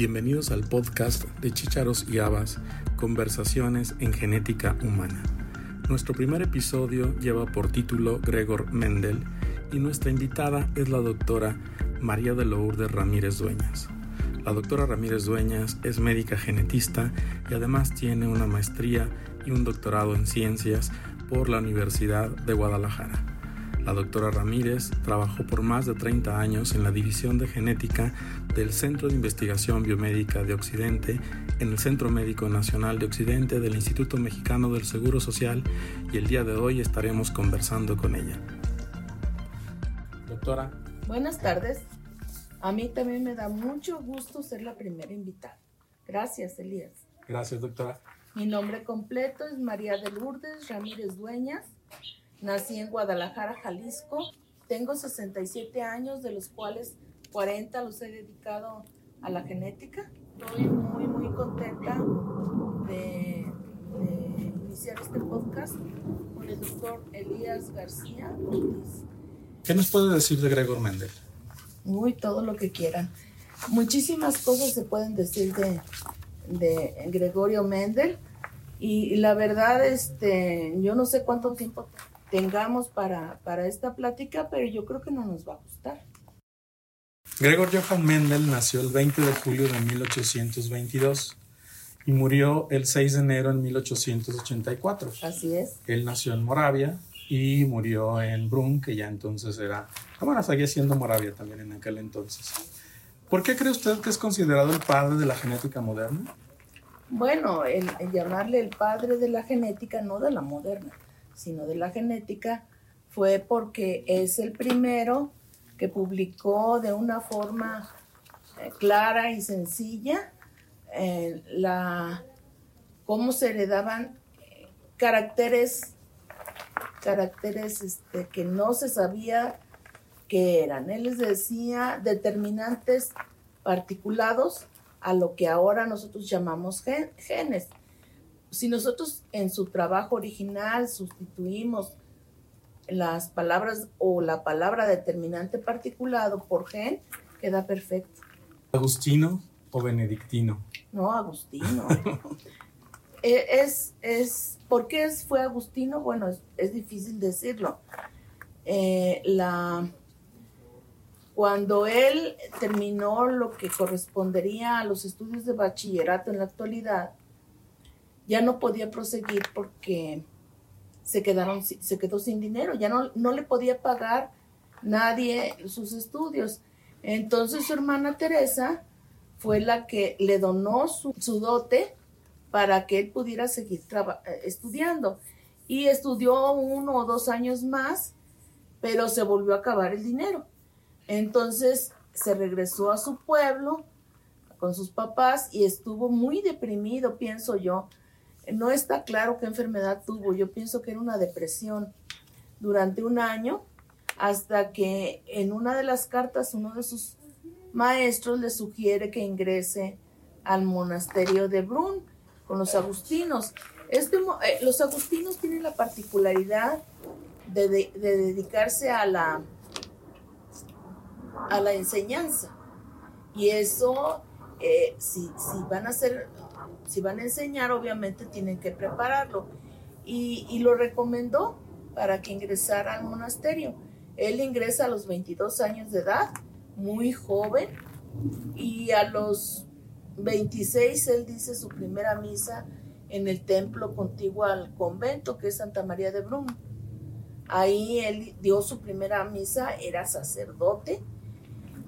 Bienvenidos al podcast de Chicharos y Habas, Conversaciones en Genética Humana. Nuestro primer episodio lleva por título Gregor Mendel y nuestra invitada es la doctora María de Lourdes Ramírez Dueñas. La doctora Ramírez Dueñas es médica genetista y además tiene una maestría y un doctorado en ciencias por la Universidad de Guadalajara. La doctora Ramírez trabajó por más de 30 años en la División de Genética del Centro de Investigación Biomédica de Occidente en el Centro Médico Nacional de Occidente del Instituto Mexicano del Seguro Social y el día de hoy estaremos conversando con ella. Doctora. Buenas tardes. A mí también me da mucho gusto ser la primera invitada. Gracias, Elías. Gracias, doctora. Mi nombre completo es María de Lourdes Ramírez Dueñas. Nací en Guadalajara, Jalisco. Tengo 67 años, de los cuales 40 los he dedicado a la genética. Estoy muy, muy contenta de, iniciar este podcast con el doctor Elías García ¿Qué nos puede decir de Gregor Mendel? Uy, todo lo que quieran. Muchísimas cosas se pueden decir de, de Gregorio Mendel. Y, la verdad, este, yo no sé cuánto tiempo tengamos para, para esta plática, pero yo creo que no nos va a gustar. Gregor Johann Mendel nació el 20 de julio de 1822 y murió el 6 de enero en 1884. Así es. Él nació en Moravia y murió en Brunn, que ya entonces era, bueno, seguía siendo Moravia también en aquel entonces. ¿Por qué cree usted que es considerado el padre de la genética moderna? Bueno, el llamarle el padre de la genética, no de la moderna, sino de la genética, fue porque es el primero que publicó de una forma eh, clara y sencilla eh, la, cómo se heredaban eh, caracteres, caracteres este, que no se sabía que eran. Él les decía determinantes particulados a lo que ahora nosotros llamamos genes si nosotros en su trabajo original sustituimos las palabras o la palabra determinante particulado por gen, queda perfecto. ¿Agustino o benedictino? No, Agustino. E, es, es, ¿Por qué fue Agustino? Bueno, es, difícil decirlo. Eh, la, cuando él terminó lo que correspondería a los estudios de bachillerato en la actualidad, ya no podía proseguir porque se, quedaron, se quedó sin dinero, ya no, no le podía pagar nadie sus estudios. Entonces su hermana Teresa fue la que le donó su, dote para que él pudiera seguir eh, estudiando. Y estudió uno o dos años más, pero se volvió a acabar el dinero. Entonces se regresó a su pueblo con sus papás y estuvo muy deprimido, pienso yo, no está claro qué enfermedad tuvo. Yo pienso que era una depresión durante un año hasta que en una de las cartas uno de sus maestros le sugiere que ingrese al monasterio de Brunn con los agustinos. Este, eh, los agustinos tienen la particularidad de, dedicarse a la, a la enseñanza. Y eso, eh, si, si, van a ser si van a enseñar, obviamente tienen que prepararlo. Y, lo recomendó para que ingresara al monasterio. Él ingresa a los 22 años de edad, muy joven, y a los 26 él dice su primera misa en el templo contiguo al convento, que es Santa María de Brum. Ahí él dio su primera misa, era sacerdote,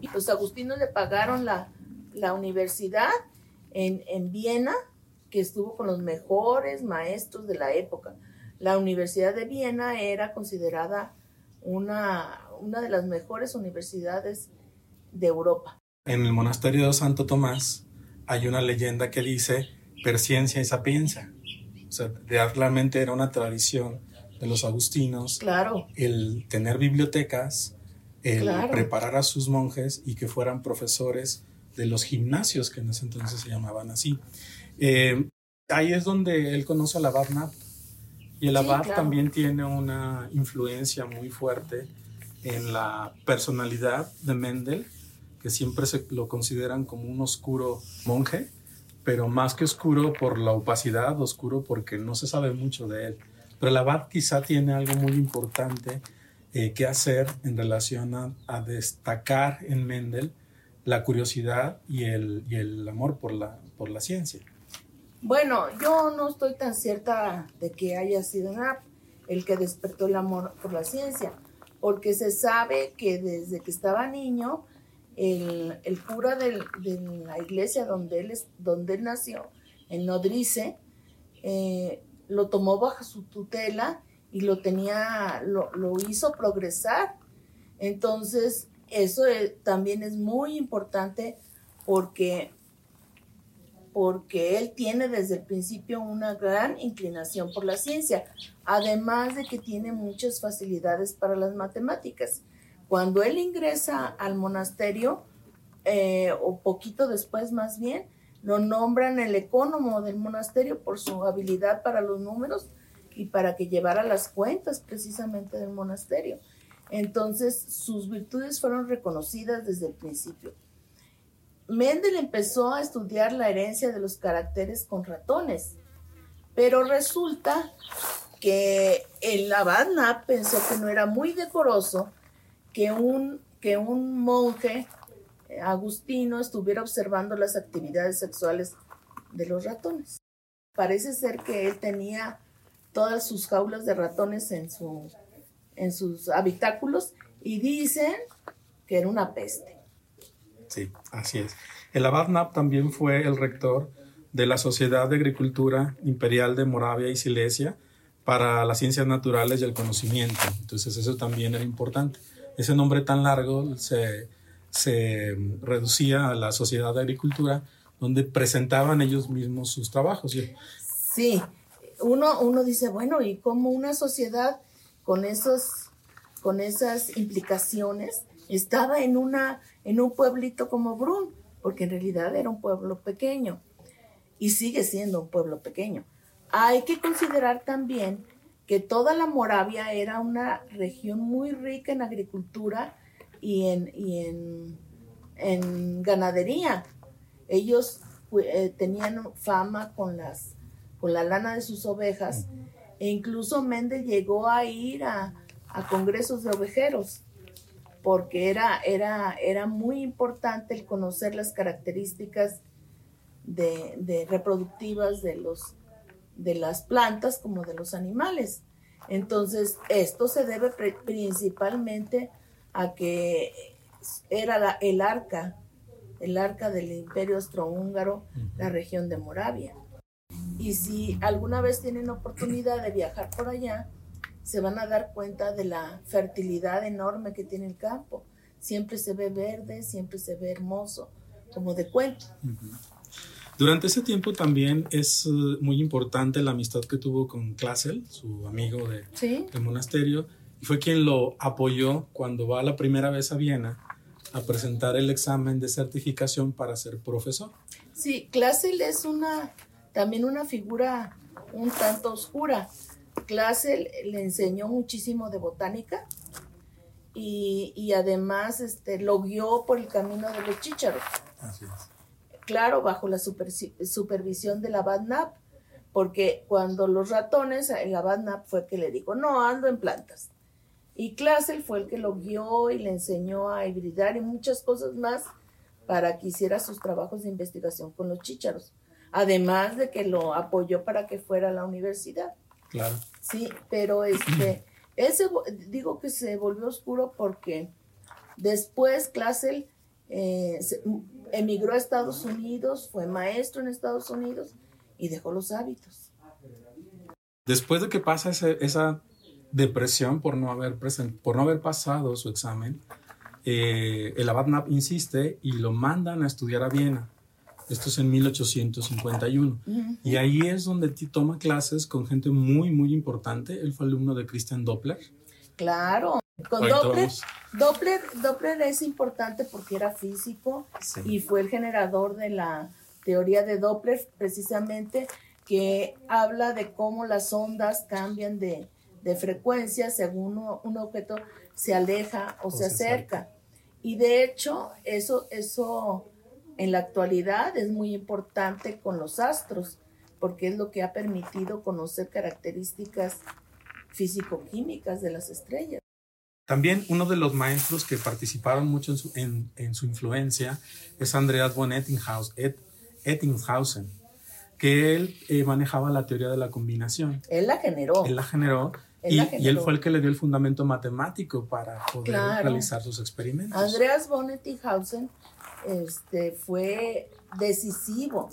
y los agustinos le pagaron la, la universidad en, en Viena que estuvo con los mejores maestros de la época. La Universidad de Viena era considerada una, una de las mejores universidades de Europa. En el monasterio de Santo Tomás hay una leyenda que dice persciencia y sapiencia. O sea, realmente era una tradición de los agustinos claro. el tener bibliotecas, el preparar a sus monjes y que fueran profesores de los gimnasios que en ese entonces se llamaban así. Eh, ahí es donde él conoce a la abad Y el abad también tiene una influencia muy fuerte en la personalidad de Mendel, que siempre se lo consideran como un oscuro monje, pero más que oscuro por la opacidad, oscuro porque no se sabe mucho de él. Pero el abad quizá tiene algo muy importante eh, que hacer en relación a, destacar en Mendel la curiosidad y el, y el amor por la, por la ciencia. Bueno, yo no estoy tan cierta de que haya sido el que despertó el amor por la ciencia, porque se sabe que desde que estaba niño, el, cura de la iglesia donde él, donde nació, en Nodrice, eh, lo tomó bajo su tutela y lo tenía, lo, hizo progresar. Entonces, eso también es muy importante porque porque él tiene desde el principio una gran inclinación por la ciencia, además de que tiene muchas facilidades para las matemáticas. Cuando él ingresa al monasterio, eh, o poquito después más bien, lo nombran el ecónomo del monasterio por su habilidad para los números y para que llevara las cuentas precisamente del monasterio. Entonces sus virtudes fueron reconocidas desde el principio. Mendel empezó a estudiar la herencia de los caracteres con ratones, pero resulta que el abad pensó que no era muy decoroso que un, que un monje eh, agustino estuviera observando las actividades sexuales de los ratones. Parece ser que él tenía todas sus jaulas de ratones en, su, en sus habitáculos y dicen que era una peste. Sí, así es. El abad Nap también fue el rector de la Sociedad de Agricultura Imperial de Moravia y Silesia para las ciencias naturales y el conocimiento. Entonces eso también era importante. Ese nombre tan largo se, se reducía a la Sociedad de Agricultura, donde presentaban ellos mismos sus trabajos. Sí, uno, uno dice, bueno, ¿y cómo una sociedad con, esos, con esas implicaciones estaba en, una, en un pueblito como Brun, porque en realidad era un pueblo pequeño y sigue siendo un pueblo pequeño. Hay que considerar también que toda la Moravia era una región muy rica en agricultura y en, y en, ganadería. Ellos eh, tenían fama con, las, con la lana de sus ovejas e incluso Mendel llegó a ir a, a congresos de ovejeros porque era, era, era muy importante el conocer las características de, reproductivas de, los, de las plantas como de los animales. Entonces, esto se debe principalmente a que era el arca, el arca del imperio austrohúngaro, la región de Moravia. Y si alguna vez tienen oportunidad de viajar por allá, se van a dar cuenta de la fertilidad enorme que tiene el campo. Siempre se ve verde, siempre se ve hermoso, como de cuento. Durante ese tiempo también es eh, muy importante la amistad que tuvo con Klassel, su amigo de, del monasterio, y fue quien lo apoyó cuando va la primera vez a Viena a presentar el examen de certificación para ser profesor. Sí, Klassel es una también una figura un tanto oscura clase le enseñó muchísimo de botánica y, además este, lo guió por el camino de los chícharos. Claro, bajo la supervisión de la Nap, porque cuando los ratones, el Nap fue el que le dijo, no, ando en plantas. Y Classel fue el que lo guió y le enseñó a hibridar y muchas cosas más para que hiciera sus trabajos de investigación con los chícharos. Además de que lo apoyó para que fuera a la universidad. Claro. Sí, pero este, ese, digo que se volvió oscuro porque después Klassel eh, emigró a Estados Unidos, fue maestro en Estados Unidos y dejó los hábitos. Después de que pasa esa depresión por no haber, por no haber pasado su examen, eh, el abad Knapp insiste y lo mandan a estudiar a Viena. Esto es en 1851. Y ahí es donde toma clases con gente muy, muy importante. Él fue alumno de Christian Doppler. Claro. Con Doppler, Doppler, Doppler, es importante porque era físico y fue el generador de la teoría de Doppler, precisamente, que habla de cómo las ondas cambian de, frecuencia según un objeto se aleja o, se, acerca. Y de hecho, eso, eso en la actualidad es muy importante con los astros, porque es lo que ha permitido conocer características físico-químicas de las estrellas. También uno de los maestros que participaron mucho en su, influencia es Andreas von Ettinghausen, que él eh, manejaba la teoría de la combinación. Él la generó. Él la generó. y, él fue el que le dio el fundamento matemático para poder realizar sus experimentos. Andreas von Ettinghausen este, fue decisivo,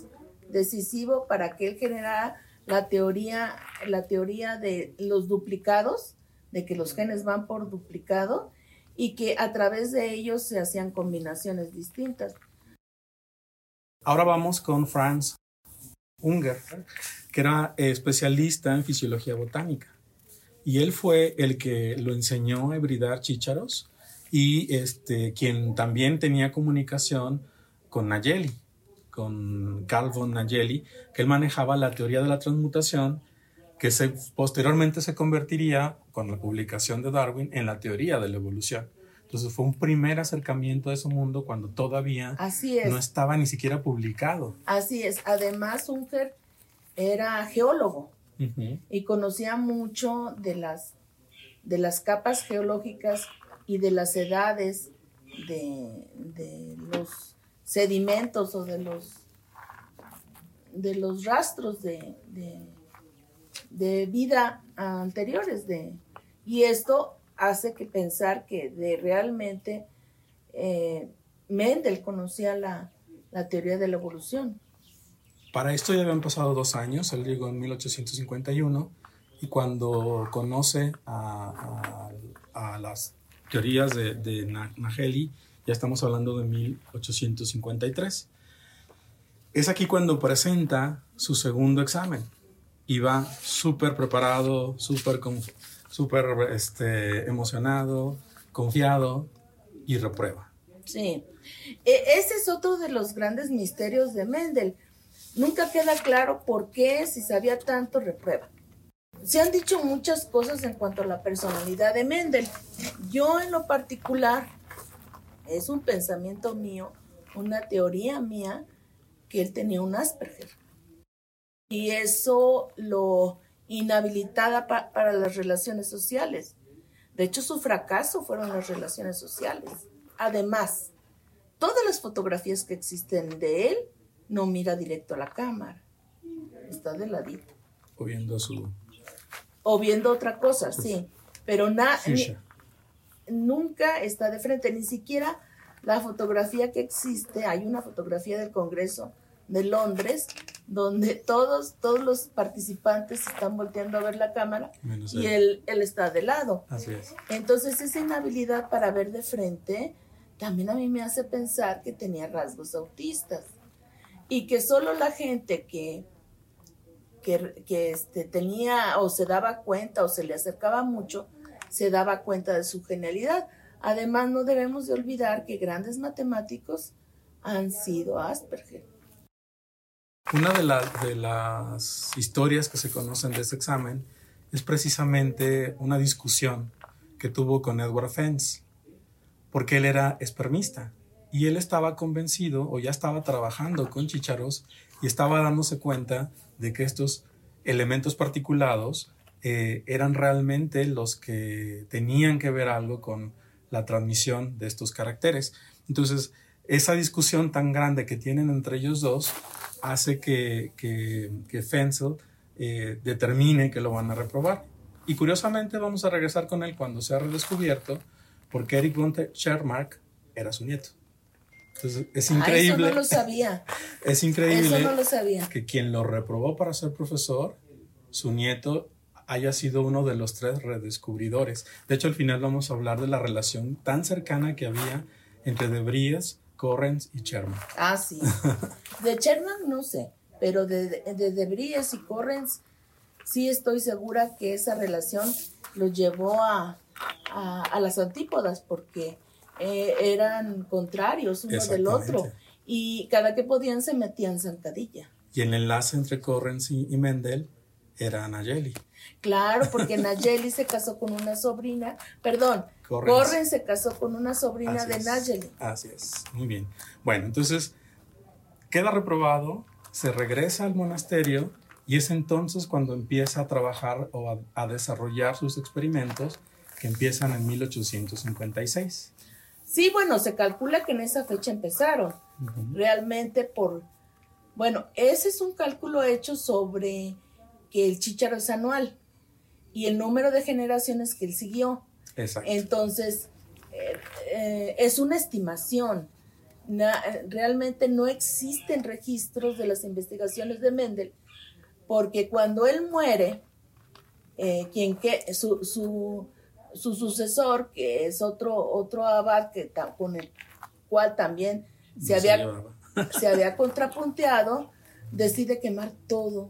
decisivo para que él generara la teoría, la teoría de los duplicados de que los genes van por duplicado y que a través de ellos se hacían combinaciones distintas. Ahora vamos con Franz Unger, que era especialista en fisiología botánica. Y él fue el que lo enseñó a hibridar chícharos y este, quien también tenía comunicación con Nayeli, con Carl von Nayeli, que él manejaba la teoría de la transmutación que se, posteriormente se convertiría, con la publicación de Darwin, en la teoría de la evolución. Entonces fue un primer acercamiento a ese mundo cuando todavía no estaba ni siquiera publicado. Así es. Además, Unger era geólogo y conocía mucho de las, de las capas geológicas y de las edades de, los sedimentos o de los, de los rastros de de vida anteriores de y esto hace que pensar que de realmente eh, Mendel conocía la, teoría de la evolución. Para esto ya habían pasado dos años, él llegó en 1851 y cuando conoce a, las teorías de, de Nageli, ya estamos hablando de 1853. Es aquí cuando presenta su segundo examen iba súper preparado, súper super, este, emocionado, confiado y reprueba. Sí, e, ese es otro de los grandes misterios de Mendel. Nunca queda claro por qué, si sabía tanto, reprueba. Se han dicho muchas cosas en cuanto a la personalidad de Mendel. Yo en lo particular, es un pensamiento mío, una teoría mía, que él tenía un Asperger y eso lo inhabilitaba para las relaciones sociales. De hecho, su fracaso fueron las relaciones sociales. Además, todas las fotografías que existen de él no mira directo a la cámara. Está de ladito. O viendo su... O viendo otra cosa, sí. Pero nada nunca está de frente. Ni siquiera la fotografía que existe, hay una fotografía del Congreso de Londres donde todos, todos los participantes están volteando a ver la cámara y él, él, está de lado. Así es. Entonces esa inhabilidad para ver de frente también a mí me hace pensar que tenía rasgos autistas y que solo la gente que, que, este, tenía o se daba cuenta o se le acercaba mucho, se daba cuenta de su genialidad. Además, no debemos de olvidar que grandes matemáticos han sido Asperger. Una de, de, las historias que se conocen de este examen es precisamente una discusión que tuvo con Edward Fence, porque él era espermista y él estaba convencido o ya estaba trabajando con chicharos y estaba dándose cuenta de que estos elementos particulados eh, eran realmente los que tenían que ver algo con la transmisión de estos caracteres. Entonces, esa discusión tan grande que tienen entre ellos dos hace que, que, que Fensel eh, determine que lo van a reprobar. Y curiosamente vamos a regresar con él cuando se ha redescubierto, porque Eric von Schermark era su nieto. Entonces es increíble. Ah, eso no lo sabía. es increíble eso no lo sabía. que quien lo reprobó para ser profesor, su nieto, haya sido uno de los tres redescubridores. De hecho, al final vamos a hablar de la relación tan cercana que había entre De Vries Correns y Sherman. Ah, sí. De Sherman no sé, pero de, de, de y Correns sí estoy segura que esa relación los llevó a, a, las antípodas porque eh, eran contrarios uno del otro y cada que podían se metían zancadilla. Y el enlace entre Correns y, Mendel era Nayeli. Claro, porque Nayeli se casó con una sobrina, perdón, Corren, se casó con una sobrina de Nayeli. Así es, muy bien. Bueno, entonces queda reprobado, se regresa al monasterio y es entonces cuando empieza a trabajar o a, desarrollar sus experimentos que empiezan en 1856. Sí, bueno, se calcula que en esa fecha empezaron. Realmente por, bueno, ese es un cálculo hecho sobre que el chícharo es anual y el número de generaciones que él siguió. Exacto. Entonces, eh, eh, es una estimación. realmente no existen registros de las investigaciones de Mendel, porque cuando él muere, eh, quien que, su, su, su, sucesor, que es otro, otro abad que, con el cual también se había, se había contrapunteado, decide quemar todo,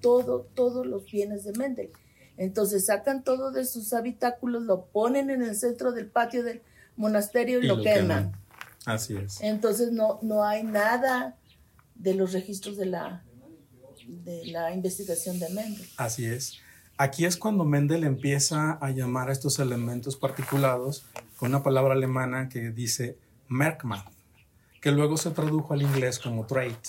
todo, todos los bienes de Mendel. Entonces sacan todo de sus habitáculos, lo ponen en el centro del patio del monasterio y, lo, queman. Así es. Entonces no, no hay nada de los registros de la, de la investigación de Mendel. Así es. Aquí es cuando Mendel empieza a llamar a estos elementos particulados con una palabra alemana que dice Merkmal, que luego se tradujo al inglés como trait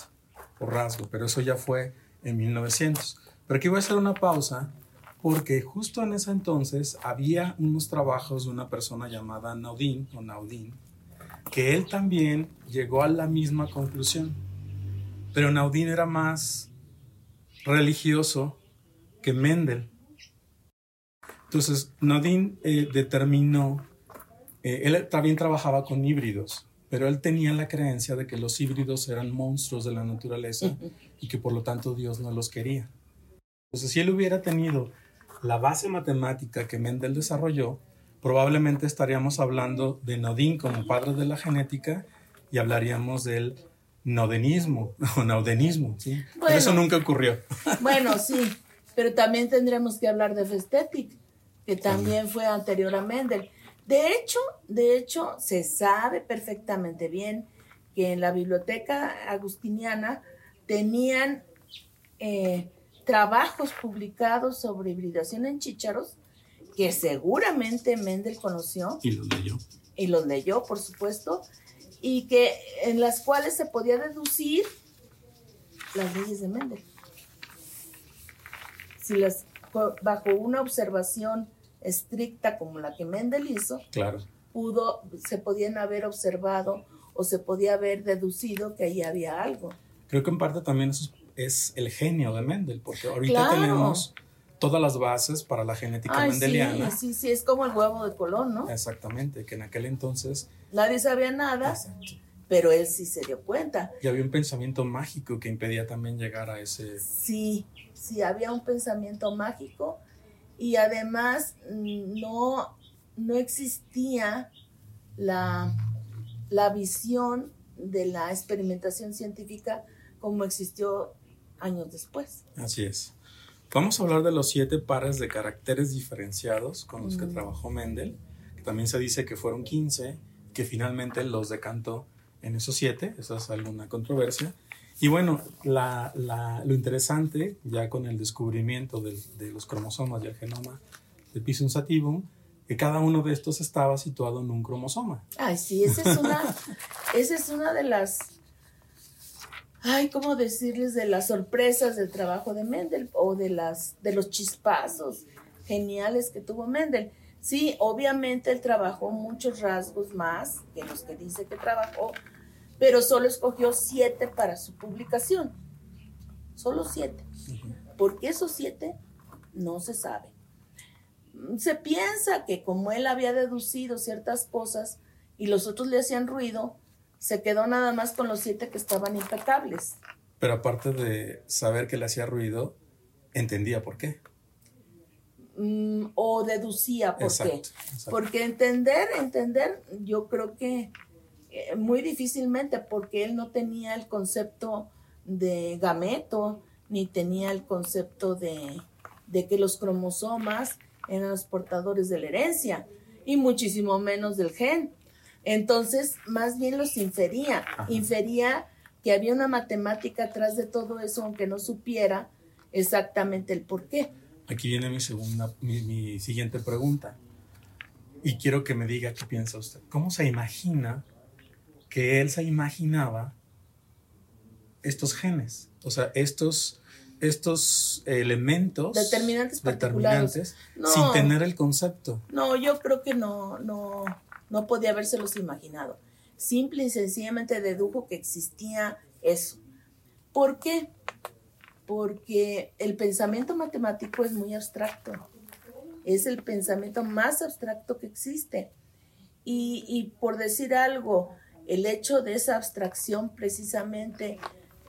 o rasgo, pero eso ya fue en 1900. Pero aquí voy a hacer una pausa porque justo en ese entonces había unos trabajos de una persona llamada Naudin o Naudin, que él también llegó a la misma conclusión. Pero Naudin era más religioso que Mendel. Entonces, Naudin eh, determinó, eh, él también trabajaba con híbridos, pero él tenía la creencia de que los híbridos eran monstruos de la naturaleza y que por lo tanto Dios no los quería. Entonces, si él hubiera tenido la base matemática que Mendel desarrolló, probablemente estaríamos hablando de Nodin como padre de la genética y hablaríamos del nodenismo o naudenismo, ¿sí? pero eso nunca ocurrió. Bueno, sí, pero también tendríamos que hablar de Festetic, que también fue anterior a Mendel. De hecho, de hecho, se sabe perfectamente bien que en la biblioteca agustiniana tenían eh, trabajos publicados sobre hibridación en chícharos que seguramente Mendel conoció. Y los leyó. Y los leyó, por supuesto, y que en las cuales se podía deducir las leyes de Mendel. Si las bajo una observación estricta como la que Mendel hizo, claro. pudo, se podían haber observado o se podía haber deducido que ahí había algo. Creo que en parte también es el genio de Mendel, porque ahorita tenemos todas las bases para la genética mendeliana. Sí, sí, sí, es como el huevo de Colón, ¿no? Exactamente, que en aquel entonces... Nadie sabía nada, pero él sí se dio cuenta. Y había un pensamiento mágico que impedía también llegar a ese... Sí, sí, había un pensamiento mágico y además mm, no, no existía la, la visión de la experimentación científica como existió años después. Así es. Vamos a hablar de los siete pares de caracteres diferenciados con los que mm. trabajó Mendel, que también se dice que fueron 15, que finalmente los decantó en esos siete, esa es alguna controversia. Y bueno, lo interesante, ya con el descubrimiento de los cromosomas y el genoma de Pisum sativum, que cada uno de estos estaba situado en un cromosoma. Ay, sí, esa es una, esa es una de las ay, ¿cómo decirles de las sorpresas del trabajo de Mendel o de, las, de los chispazos geniales que tuvo Mendel? Sí, obviamente él trabajó muchos rasgos más que los que dice que trabajó, pero solo escogió siete para su publicación. Solo siete. ¿Por qué esos siete? No se sabe. Se piensa que como él había deducido ciertas cosas y los otros le hacían ruido, se quedó nada más con los siete que estaban impecables. Pero aparte de saber que le hacía ruido, entendía por qué. Mm, o deducía por qué. Porque entender, entender, yo creo que eh, muy difícilmente, porque él no tenía el concepto de gameto, ni tenía el concepto de, de que los cromosomas eran los portadores de la herencia, y muchísimo menos del gen. Entonces, más bien los infería, infería que había una matemática atrás de todo eso, aunque no supiera exactamente el por qué. Aquí viene mi segunda, mi, siguiente pregunta. Y quiero que me diga qué piensa usted. ¿Cómo se imagina que él se imaginaba estos genes? O sea, estos, estos elementos determinantes, determinantes sin tener el concepto. No, yo creo que no, no, no podía habérselos imaginado. Simple y sencillamente dedujo que existía eso. ¿Por qué? Porque el pensamiento matemático es muy abstracto es el pensamiento más abstracto que existe. Y, por decir algo, el hecho de esa abstracción precisamente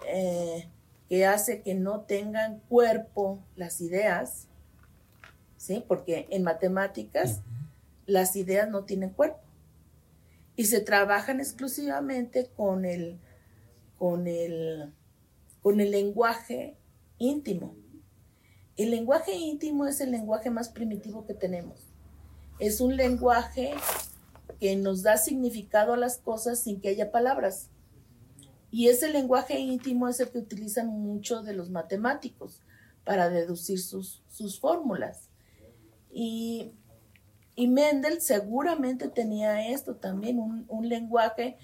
eh, que hace que no tengan cuerpo las ideas, ¿sí? Porque en matemáticas las ideas no tienen cuerpo y se trabajan exclusivamente con el, con el, con el lenguaje íntimo. El lenguaje íntimo es el lenguaje más primitivo que tenemos. Es un lenguaje que nos da significado a las cosas sin que haya palabras. Y ese lenguaje íntimo es el que utilizan muchos de los matemáticos para deducir sus, fórmulas. Y, Mendel seguramente tenía esto también, un, lenguaje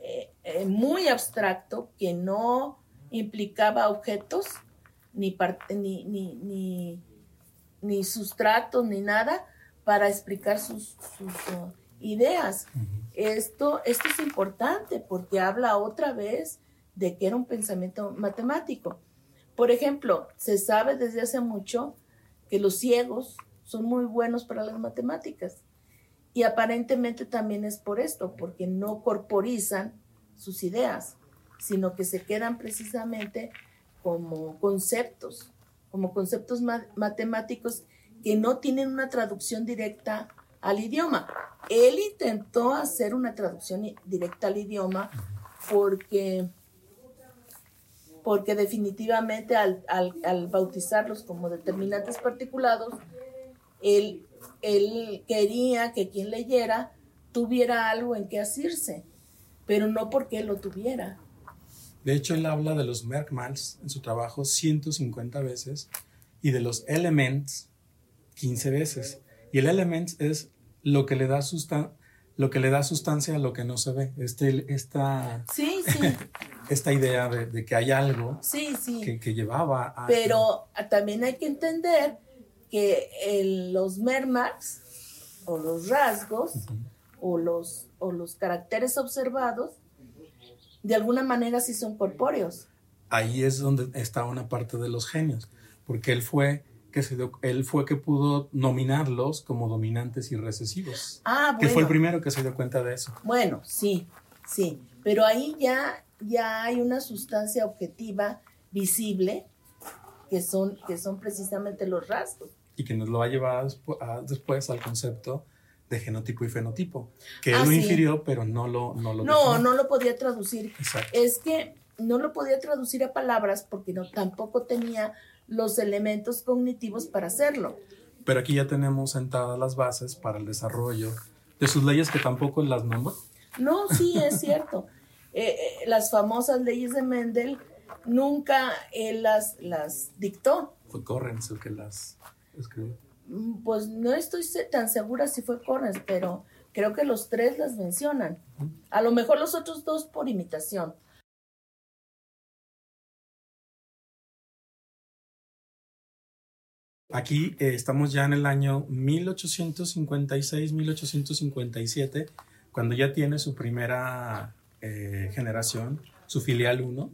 eh, eh, muy abstracto que no implicaba objetos, ni, ni, ni, ni, sustratos, ni nada para explicar sus, ideas. esto, esto es importante porque habla otra vez de que era un pensamiento matemático. Por ejemplo, se sabe desde hace mucho que los ciegos son muy buenos para las matemáticas. Y aparentemente también es por esto, porque no corporizan sus ideas, sino que se quedan precisamente como conceptos, como conceptos matemáticos que no tienen una traducción directa al idioma. Él intentó hacer una traducción directa al idioma porque, porque definitivamente al, bautizarlos como determinantes particulados, él, él quería que quien leyera tuviera algo en que asirse, pero no porque él lo tuviera, de hecho, él habla de los Merkmals en su trabajo 150 veces y de los Elements 15 veces. Y el Elements es lo que le da lo que le da sustancia a lo que no se ve. Este, esta, sí, sí. esta idea de, que hay algo sí, sí. Que, llevaba a... Pero también hay que entender que los mermarks o los rasgos o, los, o los caracteres observados de alguna manera sí son corpóreos. Ahí es donde está una parte de los genios, porque él fue que se él fue que pudo nominarlos como dominantes y recesivos. Ah, bueno. Que fue el primero que se dio cuenta de eso. Bueno, sí, sí, pero ahí ya ya hay una sustancia objetiva visible que son que son precisamente los rasgos. Y que nos lo ha llevado después al concepto de genotipo y fenotipo, que él ah, lo infirió, pero no lo No, lo no, no lo podía traducir. Es que no lo podía traducir a palabras porque no, tampoco tenía los elementos cognitivos para hacerlo. Pero aquí ya tenemos sentadas las bases para el desarrollo de sus leyes que tampoco las nombra. No, sí, es cierto. Eh, eh, las famosas leyes de Mendel nunca él las, las dictó. Fue Correns el que las escribió. Mm, pues no estoy tan segura si fue Correns, pero creo que los tres las mencionan. A lo mejor los otros dos por imitación. Aquí eh, estamos ya en el año 1856-1857, cuando ya tiene su primera eh, generación, su filial 1,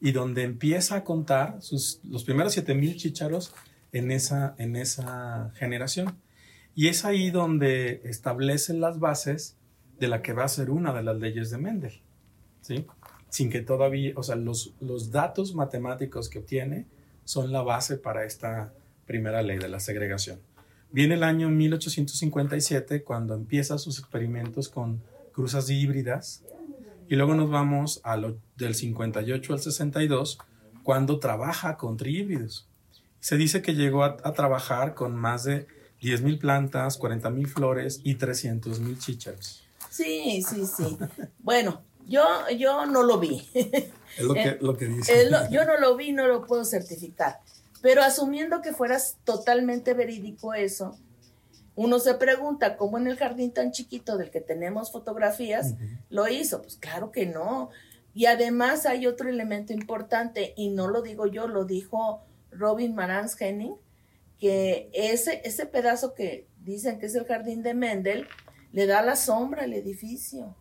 y donde empieza a contar sus, los primeros 7000 chícharos en esa, en esa generación. Y es ahí donde establecen las bases de la que va a ser una de las leyes de Mendel, ¿sí? Sin que todavía, o sea, los, los datos matemáticos que obtiene son la base para esta primera ley de la segregación. Viene el año 1857 cuando empieza sus experimentos con cruzas híbridas y luego nos vamos a lo, del 58 al 62 cuando trabaja con trihíbridos. Se dice que llegó a, trabajar con más de 10.000 plantas, 40.000 flores y 300.000 chícharos. Sí, sí, sí. bueno, yo, yo no lo vi. Es lo que, lo que dice. yo no lo vi, no lo puedo certificar. Pero asumiendo que fueras totalmente verídico eso, Uno se pregunta cómo en el jardín tan chiquito del que tenemos fotografías lo hizo. Pues claro que no. Y además hay otro elemento importante, y no lo digo yo, lo dijo Robin Marantz Henning, que ese, ese pedazo que dicen que es el jardín de Mendel, le da la sombra al edificio.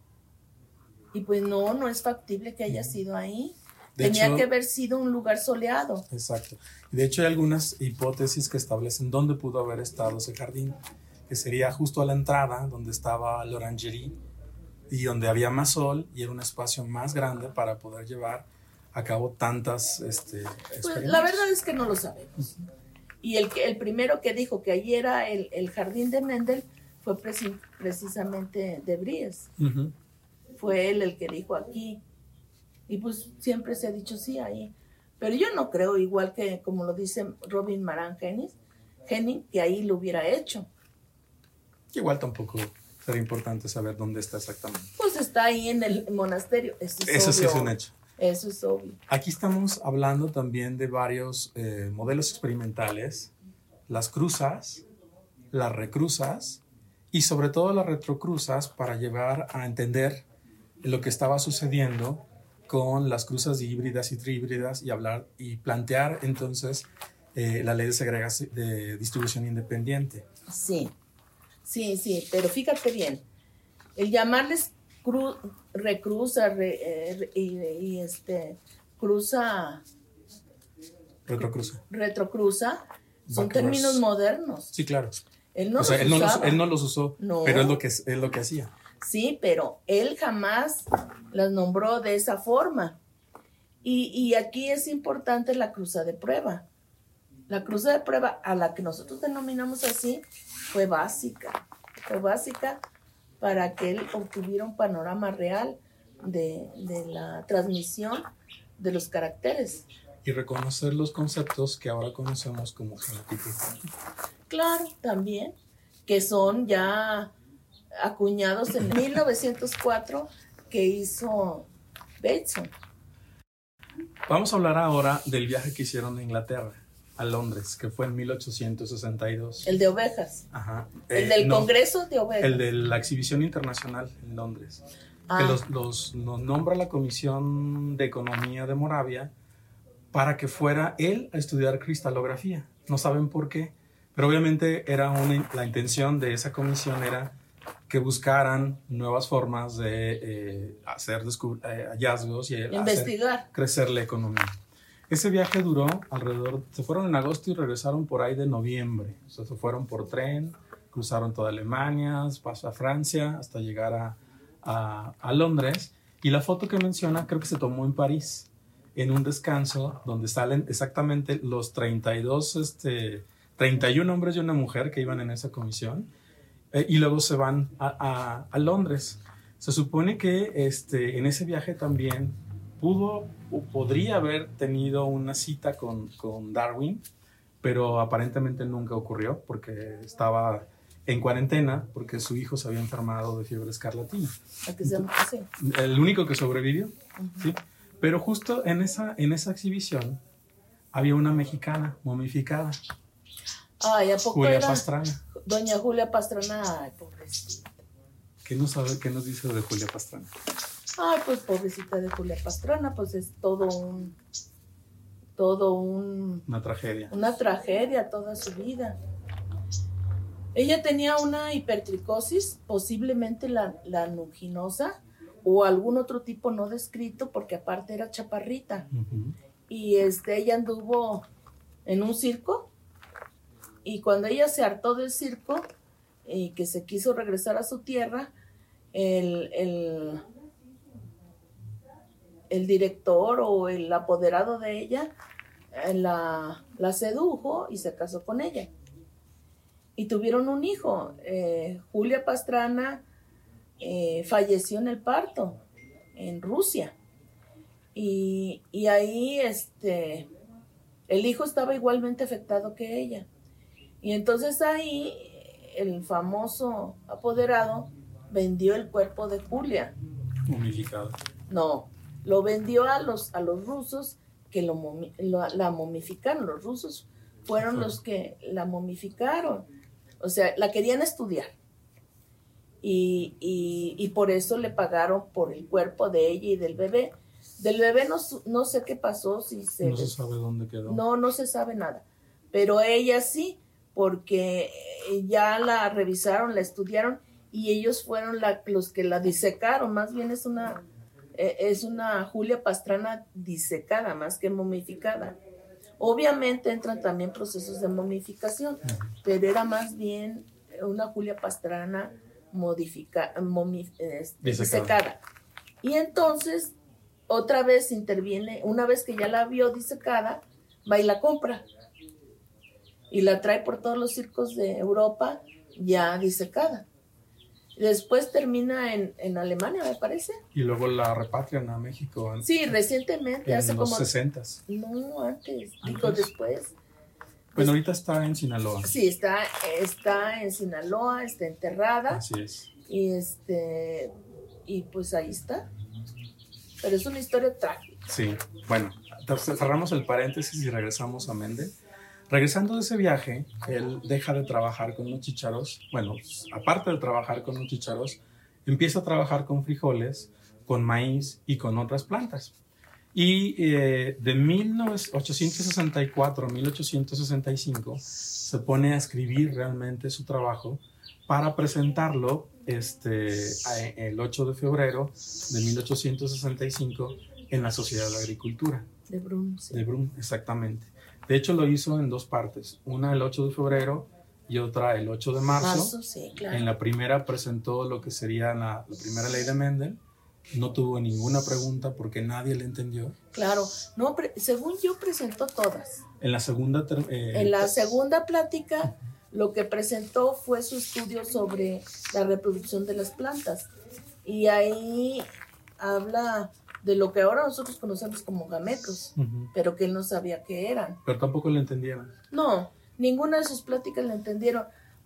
Y pues no, no es factible que haya sido ahí. Tenía que haber sido un lugar soleado. Exacto. De hecho, hay algunas hipótesis que establecen dónde pudo haber estado ese jardín, que sería justo a la entrada, donde estaba l'orangerie y donde había más sol y era un espacio más grande para poder llevar a cabo tantas este, pues, la verdad es que no lo sabemos. Y el, el primero que dijo que allí era el, el jardín de Mendel fue precisamente de Bries. Fue él el que dijo aquí. Y pues siempre se ha dicho sí ahí. Pero yo no creo, igual que como lo dice Robin Maran Henning, que ahí lo hubiera hecho. Igual tampoco sería importante saber dónde está exactamente. Pues está ahí en el monasterio. Eso, sí es un hecho. Eso es obvio. Aquí estamos hablando también de varios eh, modelos experimentales, las cruzas, las recruzas y sobre todo las retrocruzas para llevar a entender lo que estaba sucediendo con las cruzas híbridas y trihíbridas y hablar y plantear entonces eh, la ley de segregación de distribución independiente. Sí. Sí, sí, pero fíjate bien, el llamarles recruza eh, y, este cruza retrocruza retrocruza son términos modernos. Sí, claro. Él no, los, usó, pero es lo que es lo que hacía. Sí, pero él jamás las nombró de esa forma. Y, y aquí es importante la cruza de prueba. La cruza de prueba a la que nosotros denominamos así fue básica, fue básica para que él obtuviera un panorama real de, la transmisión de los caracteres. Y reconocer los conceptos que ahora conocemos como genotipo. Claro, también, que son ya acuñados en 1904 que hizo Bateson. Vamos a hablar ahora del viaje que hicieron a Inglaterra a Londres, que fue en 1862. El de ovejas. Ajá. El del Congreso de ovejas. El de la exhibición internacional en Londres. Que ah. los, nos nombra la Comisión de Economía de Moravia para que fuera él a estudiar cristalografía. No saben por qué, pero obviamente era una, la intención de esa comisión era que buscaran nuevas formas de eh, hacer eh, hallazgos y investigar, crecer la economía. Ese viaje duró alrededor, se fueron en agosto y regresaron por ahí de noviembre. O sea, se fueron por tren, cruzaron toda Alemania, pasó a Francia hasta llegar a, a, Londres. Y la foto que menciona creo que se tomó en París, en un descanso donde salen exactamente los 32, este, 31 hombres y una mujer que iban en esa comisión. Eh, y luego se van a, a, a, Londres. Se supone que este, en ese viaje también pudo o podría haber tenido una cita con, con, Darwin, pero aparentemente nunca ocurrió porque estaba en cuarentena porque su hijo se había enfermado de fiebre escarlatina. El único que sobrevivió, ¿sí? Pero justo en esa, en esa exhibición había una mexicana momificada. Ay, ¿a poco Julia Pastrana. Doña Julia Pastrana, ay, pobrecita. ¿Qué nos, sabe, ¿Qué nos dice de Julia Pastrana? Ay, pues pobrecita de Julia Pastrana, pues es todo un, todo un... Una tragedia. Una tragedia toda su vida. Ella tenía una hipertricosis, posiblemente la, la nuginosa o algún otro tipo no descrito, porque aparte era chaparrita. Y este, ella anduvo en un circo y cuando ella se hartó del circo y que se quiso regresar a su tierra, el, el el director o el apoderado de ella eh, la, la sedujo y se casó con ella. Y tuvieron un hijo. Eh, Julia Pastrana eh, falleció en el parto en Rusia. Y, y, ahí este, el hijo estaba igualmente afectado que ella. Y entonces ahí el famoso apoderado vendió el cuerpo de Julia. Momificado. No, lo vendió a los, a los rusos que lo, la momificaron. Los rusos fueron los que la momificaron. O sea, la querían estudiar. Y, y, y por eso le pagaron por el cuerpo de ella y del bebé. Del bebé no, no sé qué pasó, si se... No se sabe dónde quedó. No, no se sabe nada. Pero ella sí, porque eh, ya la revisaron, la estudiaron y ellos fueron la- los que la disecaron. Más bien es una, eh, es una Julia Pastrana disecada, más que momificada. Obviamente entran también procesos de momificación, pero era más bien una Julia Pastrana modifica, momi- Disecada. disecada. Y entonces, otra vez interviene, una vez que ya la vio disecada, va y la compra. Y la trae por todos los circos de Europa ya disecada. Después termina en, en Alemania, me parece. Y luego la repatrian a México en, Sí, recientemente, en hace los como... 60 No, antes, digo después. Bueno, ahorita está en Sinaloa. Sí, está, está en Sinaloa, está enterrada. Así es. Y este, y pues ahí está. Pero es una historia trágica. Sí, bueno, cerramos el paréntesis y regresamos a Mende. Regresando de ese viaje, él deja de trabajar con los chícharos. Bueno, aparte de trabajar con los chícharos, empieza a trabajar con frijoles, con maíz y con otras plantas. Y eh, de 1864 a 1865 se pone a escribir realmente su trabajo para presentarlo este, el 8 de febrero de 1865 en la Sociedad de Agricultura De Bruno, sí. de Brum, exactamente. De hecho, lo hizo en dos partes, una el 8 de febrero y otra el 8 de marzo. Marzo, sí, claro. En la primera presentó lo que sería la, la primera ley de Mendel. No tuvo ninguna pregunta porque nadie le entendió. Claro. No, según yo presentó todas. En la segunda... eh, En la segunda plática, lo que presentó fue su estudio sobre la reproducción de las plantas. Y ahí habla de lo que ahora nosotros conocemos como gametos, pero que él no sabía qué eran. Pero tampoco le entendieron. No, ninguna de sus pláticas la entendieron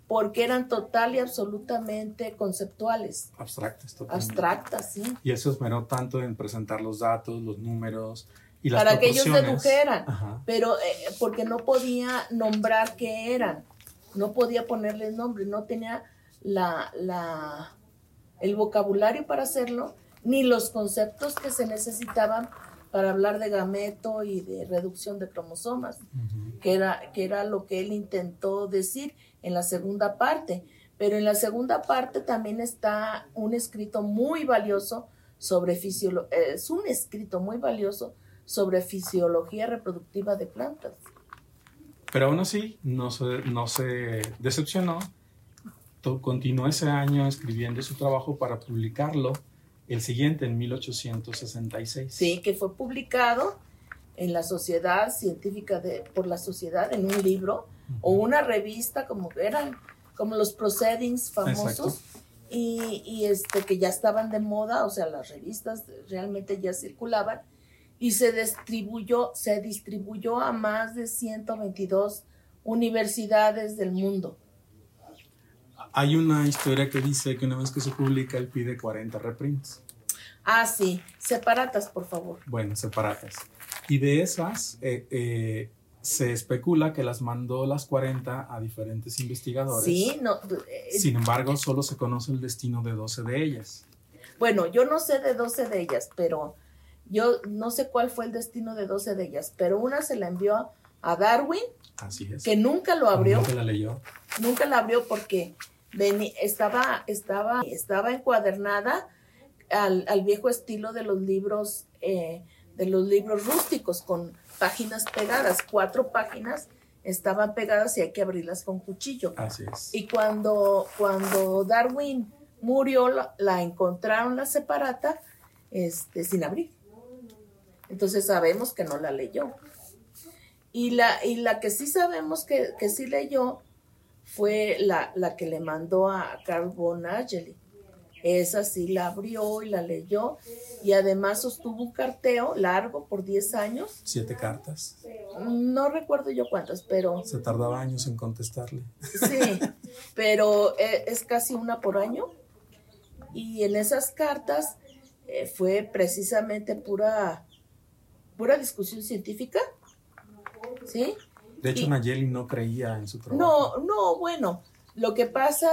porque eran total y absolutamente conceptuales, Abstractas. totalmente. abstractas, sí. Y eso esmeró tanto en presentar los datos, los números y las Para que ellos dedujeran. Ajá. pero eh, porque no podía nombrar qué eran, no podía ponerles nombre, no tenía la, la, el vocabulario para hacerlo, ni los conceptos que se necesitaban para hablar de gameto y de reducción de cromosomas, que era, que era lo que él intentó decir en la segunda parte. Pero en la segunda parte también está un escrito muy valioso sobre fisiolo es un escrito muy valioso sobre fisiología reproductiva de plantas. Pero aún así, no se, no se decepcionó. Continuó ese año escribiendo su trabajo para publicarlo el siguiente, en 1866. Sí, que fue publicado en la Sociedad Científica de, por la Sociedad en un libro o una revista como eran como los proceedings famosos y, y, este que ya estaban de moda, o sea, las revistas realmente ya circulaban y se distribuyó se distribuyó a más de 122 universidades del mundo. Hay una historia que dice que una vez que se publica, él pide 40 reprints. Ah, sí, separatas, por favor. Bueno, separatas. Y de esas, eh, eh, se especula que las mandó las 40 a diferentes investigadores. Sí, no, eh, Sin embargo, solo se conoce el destino de 12 de ellas. Bueno, yo no sé de 12 de ellas, pero yo no sé cuál fue el destino de 12 de ellas, pero una se la envió a Darwin, Así es. que nunca lo abrió, Nunca la leyó. nunca la abrió porque veni- estaba, estaba, estaba encuadernada al, al viejo estilo de los libros, eh, de los libros rústicos, con páginas pegadas, cuatro páginas estaban pegadas y hay que abrirlas con cuchillo. Así es. Y cuando, cuando Darwin murió, la, la encontraron la separata este, sin abrir. Entonces sabemos que no la leyó. Y la, y la que sí sabemos que, que sí leyó fue la, la que le mandó a Carl von Ageli. Esa sí la abrió y la leyó y además sostuvo un carteo largo por 10 años. Siete cartas. No recuerdo yo cuántas, pero Se tardaba años en contestarle. Sí, pero eh, es casi una por año. Y en esas cartas eh, fue precisamente pura, pura discusión científica. ¿Sí? De hecho, Y- Nayeli no creía en su trabajo. No, no, bueno, Lo que pasa,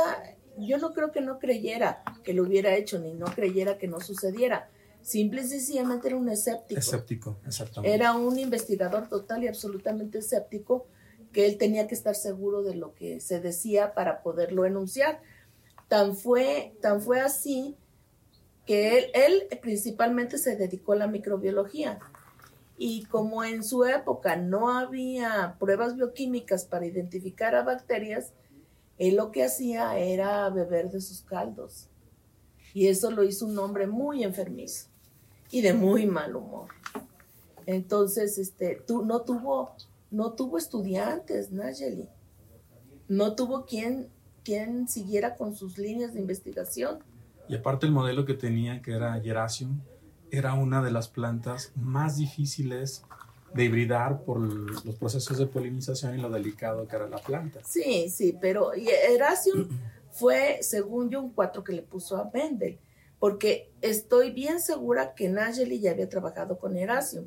yo no creo que no creyera que lo hubiera hecho, ni no creyera que no sucediera. Simple y sencillamente era un escéptico. Escéptico, exactamente. Era un investigador total y absolutamente escéptico que él tenía que estar seguro de lo que se decía para poderlo enunciar. Tan fue, tan fue así que él, él principalmente se dedicó a la microbiología. Y como en su época no había pruebas bioquímicas para identificar a bacterias, él lo que hacía era beber de sus caldos. Y eso lo hizo un hombre muy enfermizo y de muy mal humor. Entonces, este, no tuvo, no tuvo estudiantes, Nayeli. No tuvo quien, quien siguiera con sus líneas de investigación. Y aparte el modelo que tenía, que era Gerasium, era una de las plantas más difíciles de hibridar por los procesos de polinización y lo delicado que era la planta. Sí, sí, pero Erasium fue, según yo, un cuatro que le puso a Mendel, porque estoy bien segura que Nageli ya había trabajado con Erasium.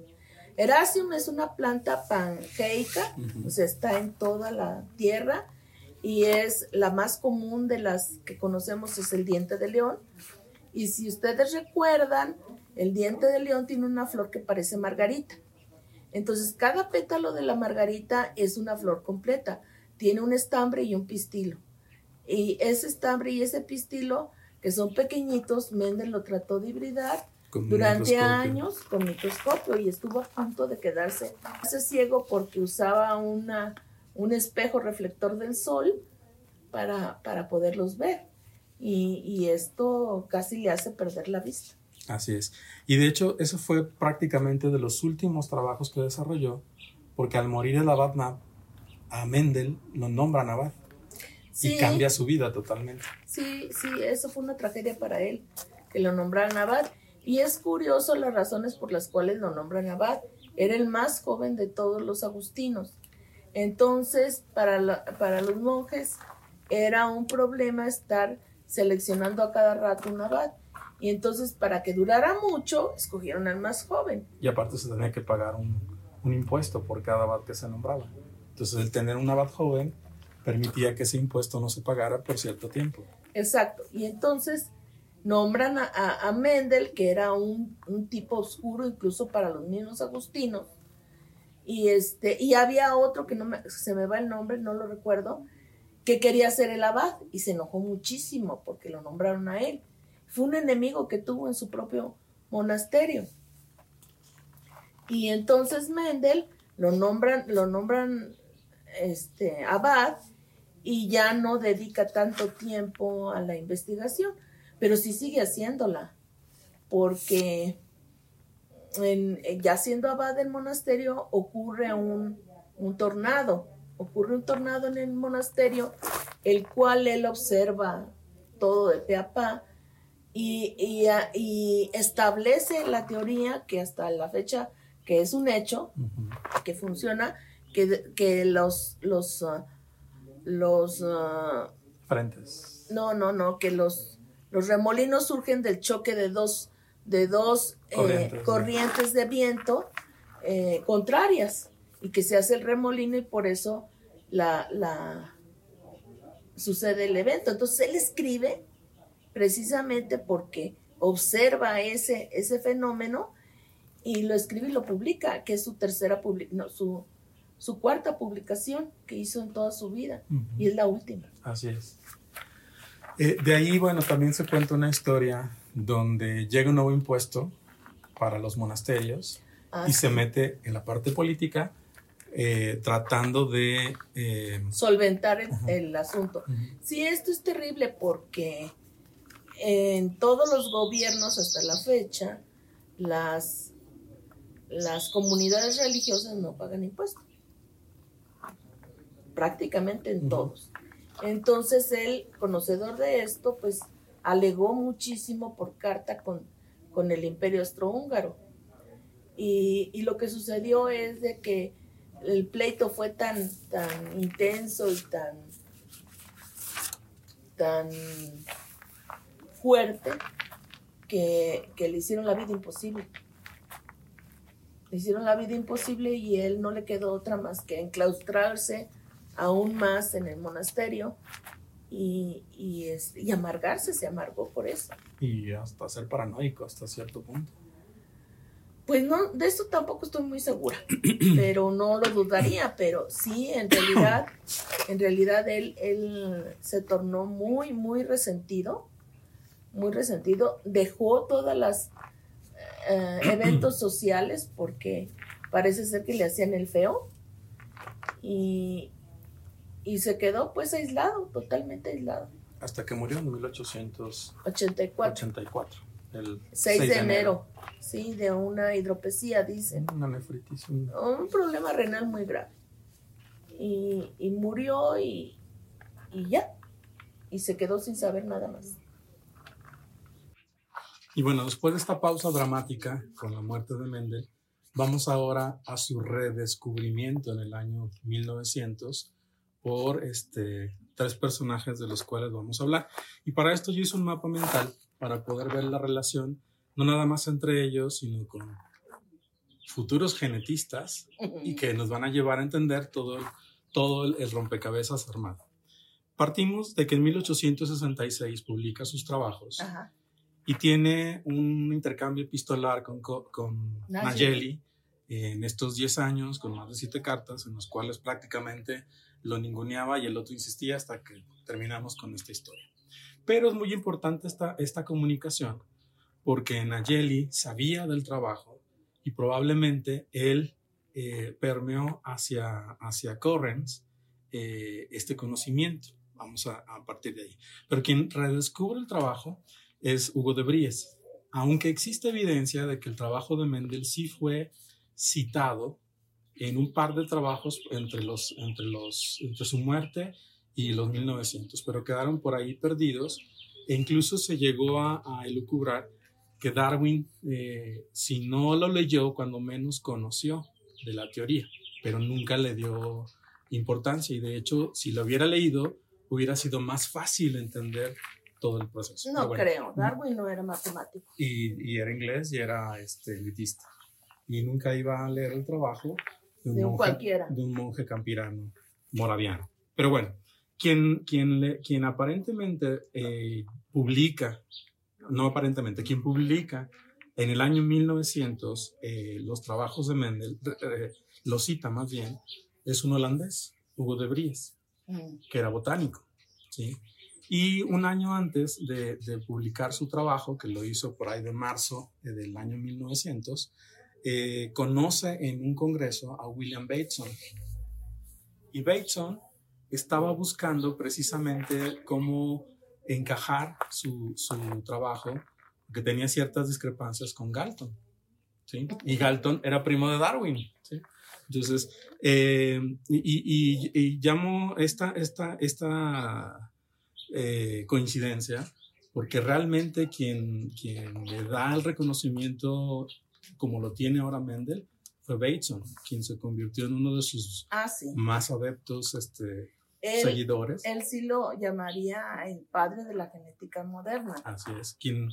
Erasium es una planta pangeica, o sea, está en toda la tierra y es la más común de las que conocemos, es el diente de león. Y si ustedes recuerdan, el diente de león tiene una flor que parece margarita. Entonces, cada pétalo de la margarita es una flor completa. Tiene un estambre y un pistilo. Y ese estambre y ese pistilo, que son pequeñitos, Mendel lo trató de hibridar durante años con microscopio y estuvo a punto de quedarse ciego porque usaba una, un espejo reflector del sol para, para poderlos ver. Y, y esto casi le hace perder la vista. Así es. Y de hecho, eso fue prácticamente de los últimos trabajos que desarrolló, porque al morir el abad Nab, a Mendel lo nombran abad. y cambia su vida totalmente. Sí, sí, eso fue una tragedia para él, que lo nombraran abad. Y es curioso las razones por las cuales lo nombran abad. Era el más joven de todos los agustinos. Entonces, para, para los monjes era un problema estar seleccionando a cada rato un abad. Y entonces, para que durara mucho, escogieron al más joven. Y aparte se tenía que pagar un, un impuesto por cada abad que se nombraba. Entonces, el tener un abad joven permitía que ese impuesto no se pagara por cierto tiempo. Exacto. Y entonces nombran a, a, Mendel, que era un, un, tipo oscuro incluso para los mismos agustinos. Y, este, y había otro que no me, se me va el nombre, no lo recuerdo, que quería ser el abad y se enojó muchísimo porque lo nombraron a él. Fue un enemigo que tuvo en su propio monasterio. Y entonces Mendel lo nombran, lo nombran este, abad y ya no dedica tanto tiempo a la investigación, pero sí sigue haciéndola, porque ya siendo abad del monasterio ocurre un, un tornado, ocurre un tornado en el monasterio, el cual él observa todo de pe a pa y, y, establece la teoría que hasta la fecha, que es un hecho, que funciona, que, que los, los, uh, los uh, frentes. No, no, no, que los, los remolinos surgen del choque de dos, de dos eh, corrientes, de viento eh, contrarias y que se hace el remolino y por eso la, la sucede el evento. Entonces él escribe precisamente porque observa ese, ese fenómeno y lo escribe y lo publica, que es su tercera no, su, su cuarta publicación que hizo en toda su vida y es la última. Así es. Eh, de ahí, bueno, también se cuenta una historia donde llega un nuevo impuesto para los monasterios ah, y se mete en la parte política eh, tratando de... Eh, Solventar el, asunto. Sí, esto es terrible porque en todos los gobiernos hasta la fecha, las, las comunidades religiosas no pagan impuestos. Prácticamente en todos. Entonces él, conocedor de esto, pues alegó muchísimo por carta con, con el imperio austrohúngaro. Y, y, lo que sucedió es de que el pleito fue tan, tan intenso y tan, tan fuerte que, le hicieron la vida imposible. Le hicieron la vida imposible y él no le quedó otra más que enclaustrarse aún más en el monasterio y, y, es, y amargarse, se amargó por eso. Y hasta ser paranoico hasta cierto punto. Pues no, de eso tampoco estoy muy segura, pero no lo dudaría, pero sí, en realidad, en realidad él, él se tornó muy, muy resentido, muy resentido, dejó todas las eh, eventos sociales porque parece ser que le hacían el feo y, y se quedó pues aislado, totalmente aislado. Hasta que murió en 1884. 84. El 6, de, enero. Sí, de una hidropesía, dicen. Una nefritis. Un, problema renal muy grave. Y, y murió y, y ya. Y se quedó sin saber nada más. Y bueno, después de esta pausa dramática con la muerte de Mendel, vamos ahora a su redescubrimiento en el año 1900 por este, tres personajes de los cuales vamos a hablar. Y para esto yo hice un mapa mental para poder ver la relación, no nada más entre ellos, sino con futuros genetistas y que nos van a llevar a entender todo el, todo el, rompecabezas armado. Partimos de que en 1866 publica sus trabajos y tiene un intercambio epistolar con, con Nayeli en estos 10 años, con más de 7 cartas, en los cuales prácticamente lo ninguneaba y el otro insistía hasta que terminamos con esta historia. Pero es muy importante esta, esta comunicación porque Nayeli sabía del trabajo y probablemente él eh, permeó hacia, hacia Correns eh, este conocimiento. Vamos a, a, partir de ahí. Pero quien redescubre el trabajo es Hugo de Bries. Aunque existe evidencia de que el trabajo de Mendel sí fue citado en un par de trabajos entre, los, entre, los, entre su muerte y los 1900, pero quedaron por ahí perdidos e incluso se llegó a, a elucubrar que Darwin, eh, si no lo leyó, cuando menos conoció de la teoría, pero nunca le dio importancia y de hecho, si lo hubiera leído, hubiera sido más fácil entender todo el proceso. No creo, Darwin no era matemático. Y, y, era inglés y era este, elitista. Y nunca iba a leer el trabajo de un, monje, cualquiera. De un monje campirano moraviano. Pero bueno, quien, quien, le, quien aparentemente eh, publica, no aparentemente, quien publica en el año 1900 eh, los trabajos de Mendel, eh, lo cita más bien, es un holandés, Hugo de Vries, mm. que era botánico. ¿sí? Y un año antes de, de, publicar su trabajo, que lo hizo por ahí de marzo del año 1900, conoce en un congreso a William Bateson. Y Bateson estaba buscando precisamente cómo encajar su, su trabajo, que tenía ciertas discrepancias con Galton. ¿sí? Y Galton era primo de Darwin. ¿sí? Entonces, eh, y, y, y, llamo esta, esta, esta eh, coincidencia porque realmente quien, quien le da el reconocimiento como lo tiene ahora Mendel fue Bateson, quien se convirtió en uno de sus ah, sí. más adeptos este, él, seguidores. Él sí lo llamaría el padre de la genética moderna. Así es, quien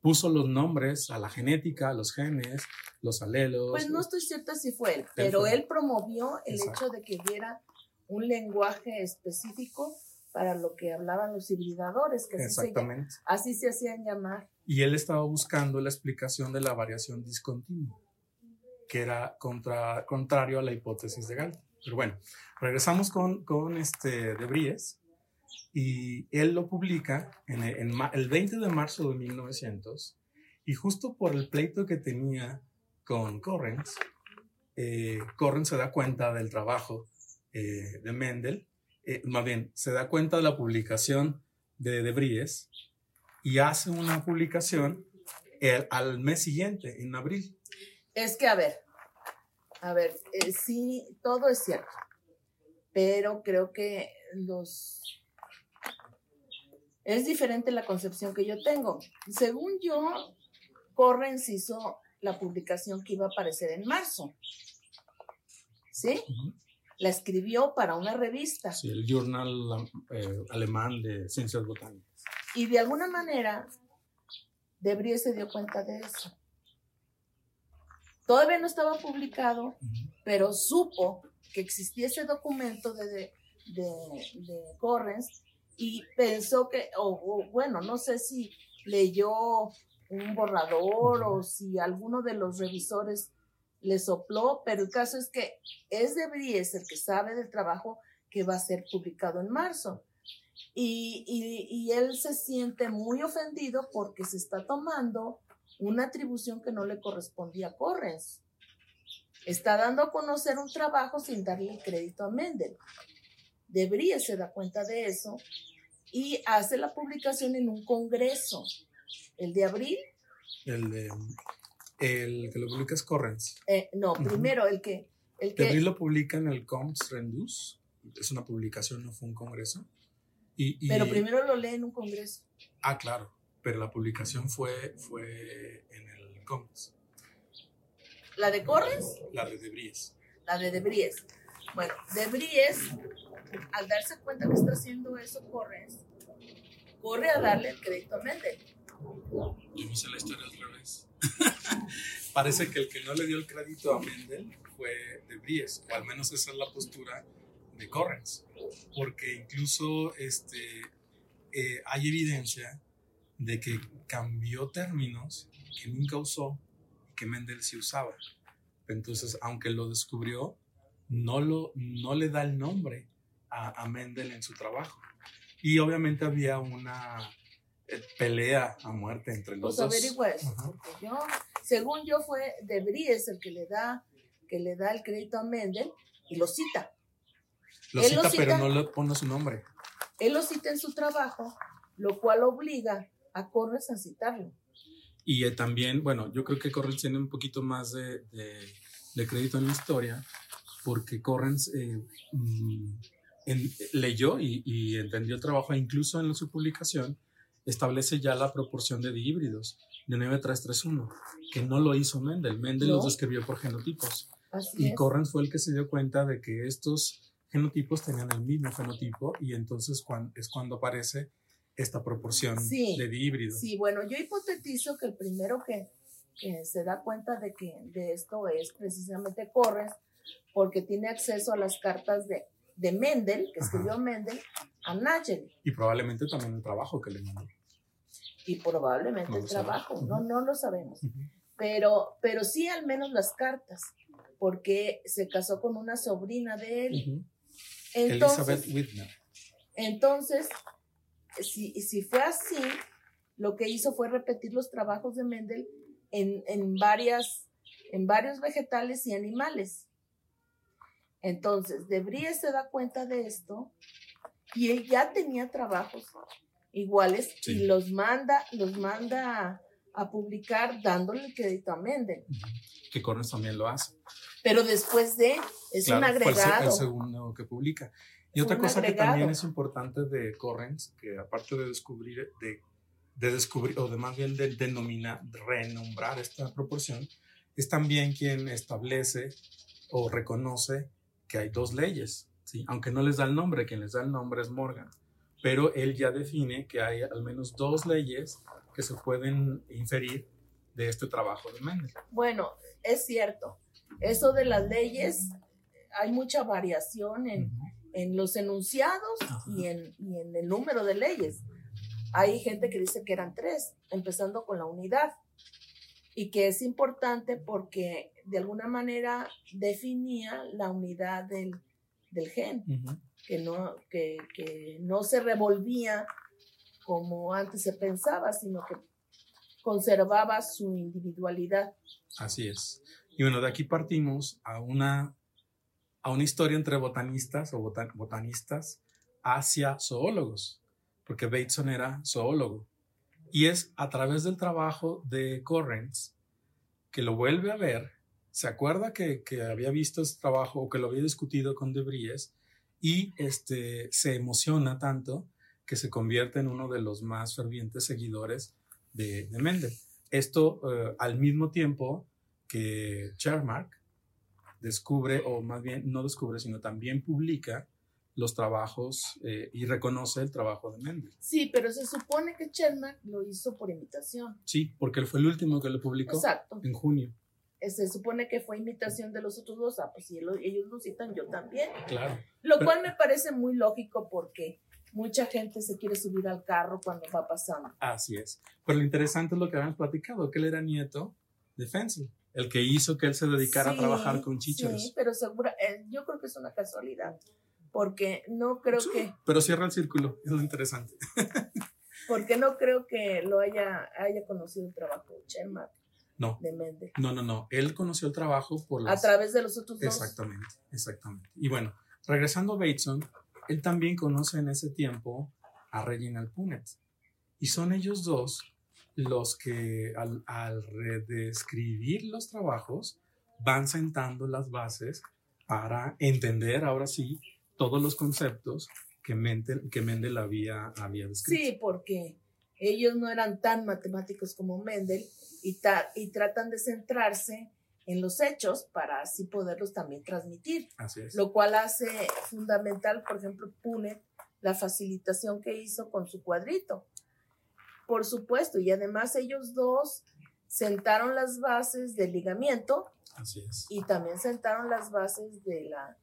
puso los nombres a la genética, a los genes, los alelos. Pues no estoy cierta si fue él, pero él, promovió el Exacto. hecho de que hubiera un lenguaje específico para lo que hablaban los hibridadores, que Exactamente. Así, se, así se hacían llamar. Y él estaba buscando la explicación de la variación discontinua, que era contra, contrario a la hipótesis de Galton. Pero bueno, regresamos con, con este de Bries y él lo publica en, en, el 20 de marzo de 1900 y justo por el pleito que tenía con Correns, eh, Correns se da cuenta del trabajo eh, de Mendel, eh, más bien, se da cuenta de la publicación de De Bries y hace una publicación el, al mes siguiente, en abril. Es que, a ver, a ver, eh, sí, todo es cierto, pero creo que los... Es diferente la concepción que yo tengo. Según yo, Correns hizo la publicación que iba a aparecer en marzo. ¿Sí? Uh -huh. La escribió para una revista. Sí, el Journal eh, Alemán de Ciencias Botánicas. Y de alguna manera, Debris se dio cuenta de eso. Todavía no estaba publicado, uh -huh. pero supo que existía ese documento de, de, de, de Correns y pensó que, o, bueno, no sé si leyó un borrador o si alguno de los revisores le sopló, pero el caso es que es de Bries el que sabe del trabajo que va a ser publicado en marzo. Y, él se siente muy ofendido porque se está tomando una atribución que no le correspondía a Correns. Está dando a conocer un trabajo sin darle el crédito a Mendel. De Bries se da cuenta de eso y hace la publicación en un congreso. El de abril. El de el que lo publica es Correns. Eh, no, primero el que. El que... lo publica en el Coms Rendus. Es una publicación, no fue un congreso. Y, pero primero lo lee en un congreso. Ah, claro. Pero la publicación fue, fue en el Coms. ¿La de Correns? La de Debries. La de Debries. Bueno, Debries, al darse cuenta que está haciendo eso Correns, corre a darle el crédito a Mendel. Yo hice la historia otra vez. Parece que el que no le dio el crédito a Mendel fue de Bries, o al menos esa es la postura de Correns, porque incluso este, eh, hay evidencia de que cambió términos que nunca usó y que Mendel sí usaba. Entonces, aunque lo descubrió, no, lo, no le da el nombre a, a Mendel en su trabajo. Y obviamente había una pelea a muerte entre los pues dos. Pues porque yo, según yo fue de Bries el que le da, que le da el crédito a Mendel y lo cita. Lo, cita, pero no le pone su nombre. Él lo cita en su trabajo, lo cual obliga a Corres a citarlo. Y eh, también, bueno, yo creo que Correns tiene un poquito más de, de, crédito en la historia, porque Correns eh, mm, leyó y, y, entendió el trabajo, e incluso en su publicación, establece ya la proporción de dihíbridos de 9331, que no lo hizo Mendel. Mendel los describió por genotipos. y Correns fue el que se dio cuenta de que estos genotipos tenían el mismo fenotipo y entonces es cuando aparece esta proporción de dihíbridos. Sí, bueno, yo hipotetizo que el primero que, se da cuenta de que de esto es precisamente Correns, porque tiene acceso a las cartas de, de Mendel, que escribió Mendel, a Nagel. Y probablemente también el trabajo que le mandó y probablemente el trabajo, no, no lo sabemos. pero, pero sí al menos las cartas, porque se casó con una sobrina de él. Elizabeth Whitner. Entonces, si, si fue así, lo que hizo fue repetir los trabajos de Mendel en, en, varias, en varios vegetales y animales. Entonces, De Bries se da cuenta de esto y él ya tenía trabajos iguales y los manda, los manda a, publicar dándole el crédito a Mendel. Que Correns también lo hace. Pero después de, es un agregado. el, segundo que publica. Y otra cosa que también es importante de Correns, que aparte de descubrir, de, de descubrir, o de más bien de denominar, renombrar esta proporción, es también quien establece o reconoce que hay dos leyes, ¿sí? aunque no les da el nombre, quien les da el nombre es Morgan pero él ya define que hay al menos dos leyes que se pueden inferir de este trabajo de Mendel. Bueno, es cierto. Eso de las leyes, hay mucha variación en, en los enunciados y en, y en, el número de leyes. Hay gente que dice que eran tres, empezando con la unidad, y que es importante porque de alguna manera definía la unidad del, del gen que no, que, no se revolvía como antes se pensaba, sino que conservaba su individualidad. Así es. Y bueno, de aquí partimos a una, a una historia entre botanistas o botanistas hacia zoólogos, porque Bateson era zoólogo. Y es a través del trabajo de Correns que lo vuelve a ver, se acuerda que, que había visto ese trabajo o que lo había discutido con De Bries y este, se emociona tanto que se convierte en uno de los más fervientes seguidores de, Mendel. Esto eh, al mismo tiempo que Chermark descubre, o más bien no descubre, sino también publica los trabajos eh, y reconoce el trabajo de Mendel. Sí, pero se supone que Chermark lo hizo por imitación. Sí, porque él fue el último que lo publicó en junio. Eh, se supone que fue imitación de los otros dos, ah, pues si ellos lo citan, yo también. Claro. Lo cual me parece muy lógico porque mucha gente se quiere subir al carro cuando va pasando. Así es. Pero lo interesante es lo que habíamos platicado, que él era nieto de Fensel, el que hizo que él se dedicara a trabajar con chichos. Sí, pero segura, eh, yo creo que es una casualidad, porque no creo que... Pero cierra el círculo, es lo interesante. porque no creo que lo haya, haya conocido el trabajo de Chenmark. No. De. No, no, no. Él conoció el trabajo por las... A través de los otros dos. Exactamente, exactamente. Y bueno, regresando a Bateson, él también conoce en ese tiempo a Reginald Punnett. Y son ellos dos los que al, al redescribir los trabajos van sentando las bases para entender ahora sí todos los conceptos que Mendel, que Mendel había, había descrito. Sí, porque ellos no eran tan matemáticos como Mendel y, y tratan de centrarse en los hechos para así poderlos también transmitir. Así es. Lo cual hace fundamental, por ejemplo, Punnett, la facilitación que hizo con su cuadrito. Por supuesto, y además ellos dos sentaron las bases del ligamiento. Así es. Y también sentaron las bases de la,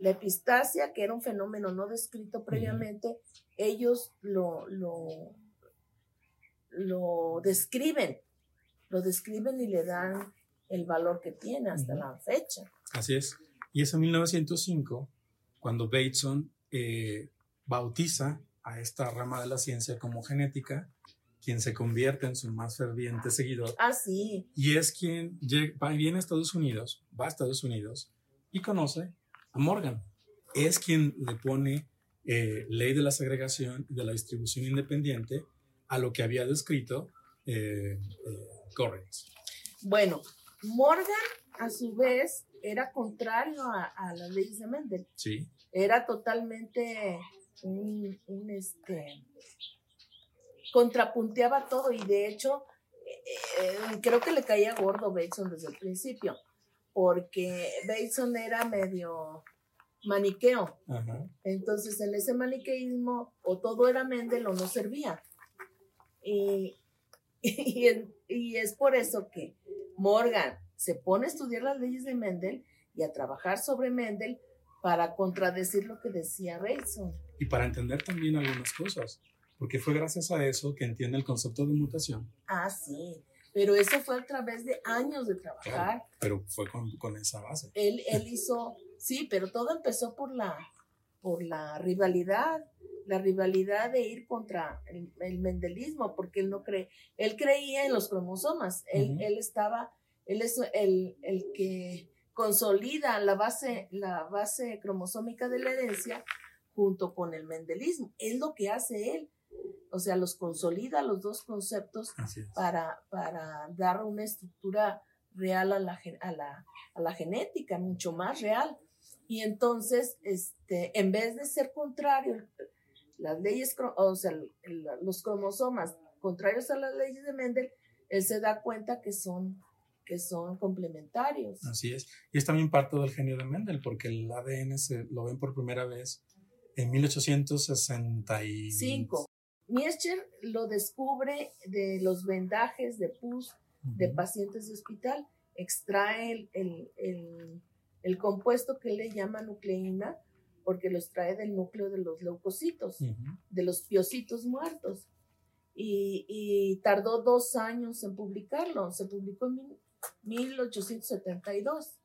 la epistasia, que era un fenómeno no descrito previamente. Ellos lo, lo, lo describen, lo describen y le dan el valor que tiene hasta la fecha. Así es. Y es en 1905 cuando Bateson eh, bautiza a esta rama de la ciencia como genética quien se convierte en su más ferviente seguidor. Ah, sí. Y es quien va, viene a Estados Unidos, va a Estados Unidos y conoce a Morgan. Es quien le pone eh, ley de la segregación y de la distribución independiente a lo que había descrito eh, eh Bueno, Morgan, a su vez, era contrario a, las leyes de Mendel. Sí. Era totalmente un, un este, contrapunteaba todo y de hecho eh, creo que le caía gordo Bateson desde el principio, porque Bateson era medio maniqueo. Entonces en ese maniqueísmo o todo era Mendel o no servía. Y, y, es por eso que Morgan se pone a estudiar las leyes de Mendel y a trabajar sobre Mendel para contradecir lo que decía Bateson. Y para entender también algunas cosas porque fue gracias a eso que entiende el concepto de mutación. Ah, sí, pero eso fue a través de años de trabajar. pero fue con, con, esa base. Él, él hizo, sí, pero todo empezó por la, por la rivalidad, la rivalidad de ir contra el, mendelismo, porque él no cree, él creía en los cromosomas, él, él estaba, él es el, el que consolida la base, la base cromosómica de la herencia junto con el mendelismo. Es lo que hace él o sea, los consolida los dos conceptos para, para dar una estructura real a la, a, la, a la genética, mucho más real. Y entonces, este, en vez de ser contrario, las leyes, o sea, los cromosomas contrarios a las leyes de Mendel, él se da cuenta que son, que son complementarios. Así es. Y es también parte del genio de Mendel, porque el ADN se lo ven por primera vez en 1865. Miescher lo descubre de los vendajes de pus de pacientes de hospital, extrae el, compuesto que le llama nucleína porque los trae del núcleo de los leucocitos, de los piocitos muertos. Y, tardó dos años en publicarlo, se publicó en 1872.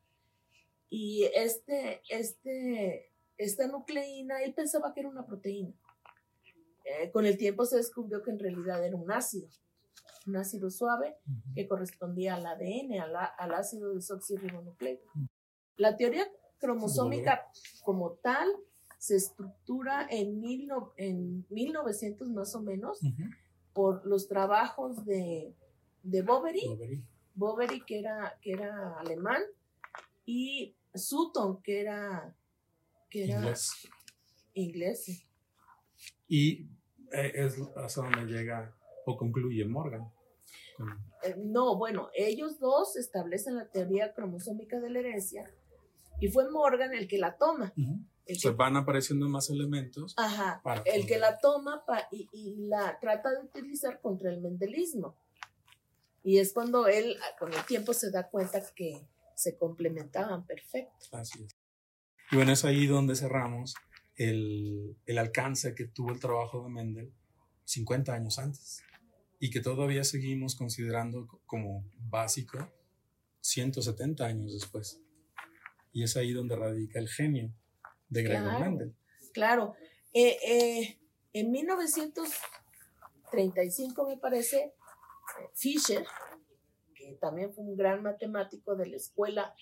Y este, este, esta nucleína, él pensaba que era una proteína eh, con el tiempo se descubrió que en realidad era un ácido, un ácido suave que correspondía al ADN, al, ácido desoxirribonucleico. La teoría cromosómica como tal se estructura en, mil en 1900 más o menos por los trabajos de, de Boveri, Boveri, que, era, que era alemán, y Sutton, que era, que era inglés. inglés y eh, es hasta donde llega o concluye Morgan. Eh, no, bueno, ellos dos establecen la teoría cromosómica de la herencia y fue Morgan el que la toma. Se van apareciendo más elementos. Ajá, el que la toma y, la trata de utilizar contra el mendelismo. Y es cuando él, con el tiempo, se da cuenta que se complementaban perfecto. Así es. Y bueno, es ahí donde cerramos el, el alcance que tuvo el trabajo de Mendel 50 años antes y que todavía seguimos considerando como básico 170 años después. Y es ahí donde radica el genio de Gregor Mendel. Claro. Eh, eh, en 1935, me parece, Fischer, que también fue un gran matemático de la escuela,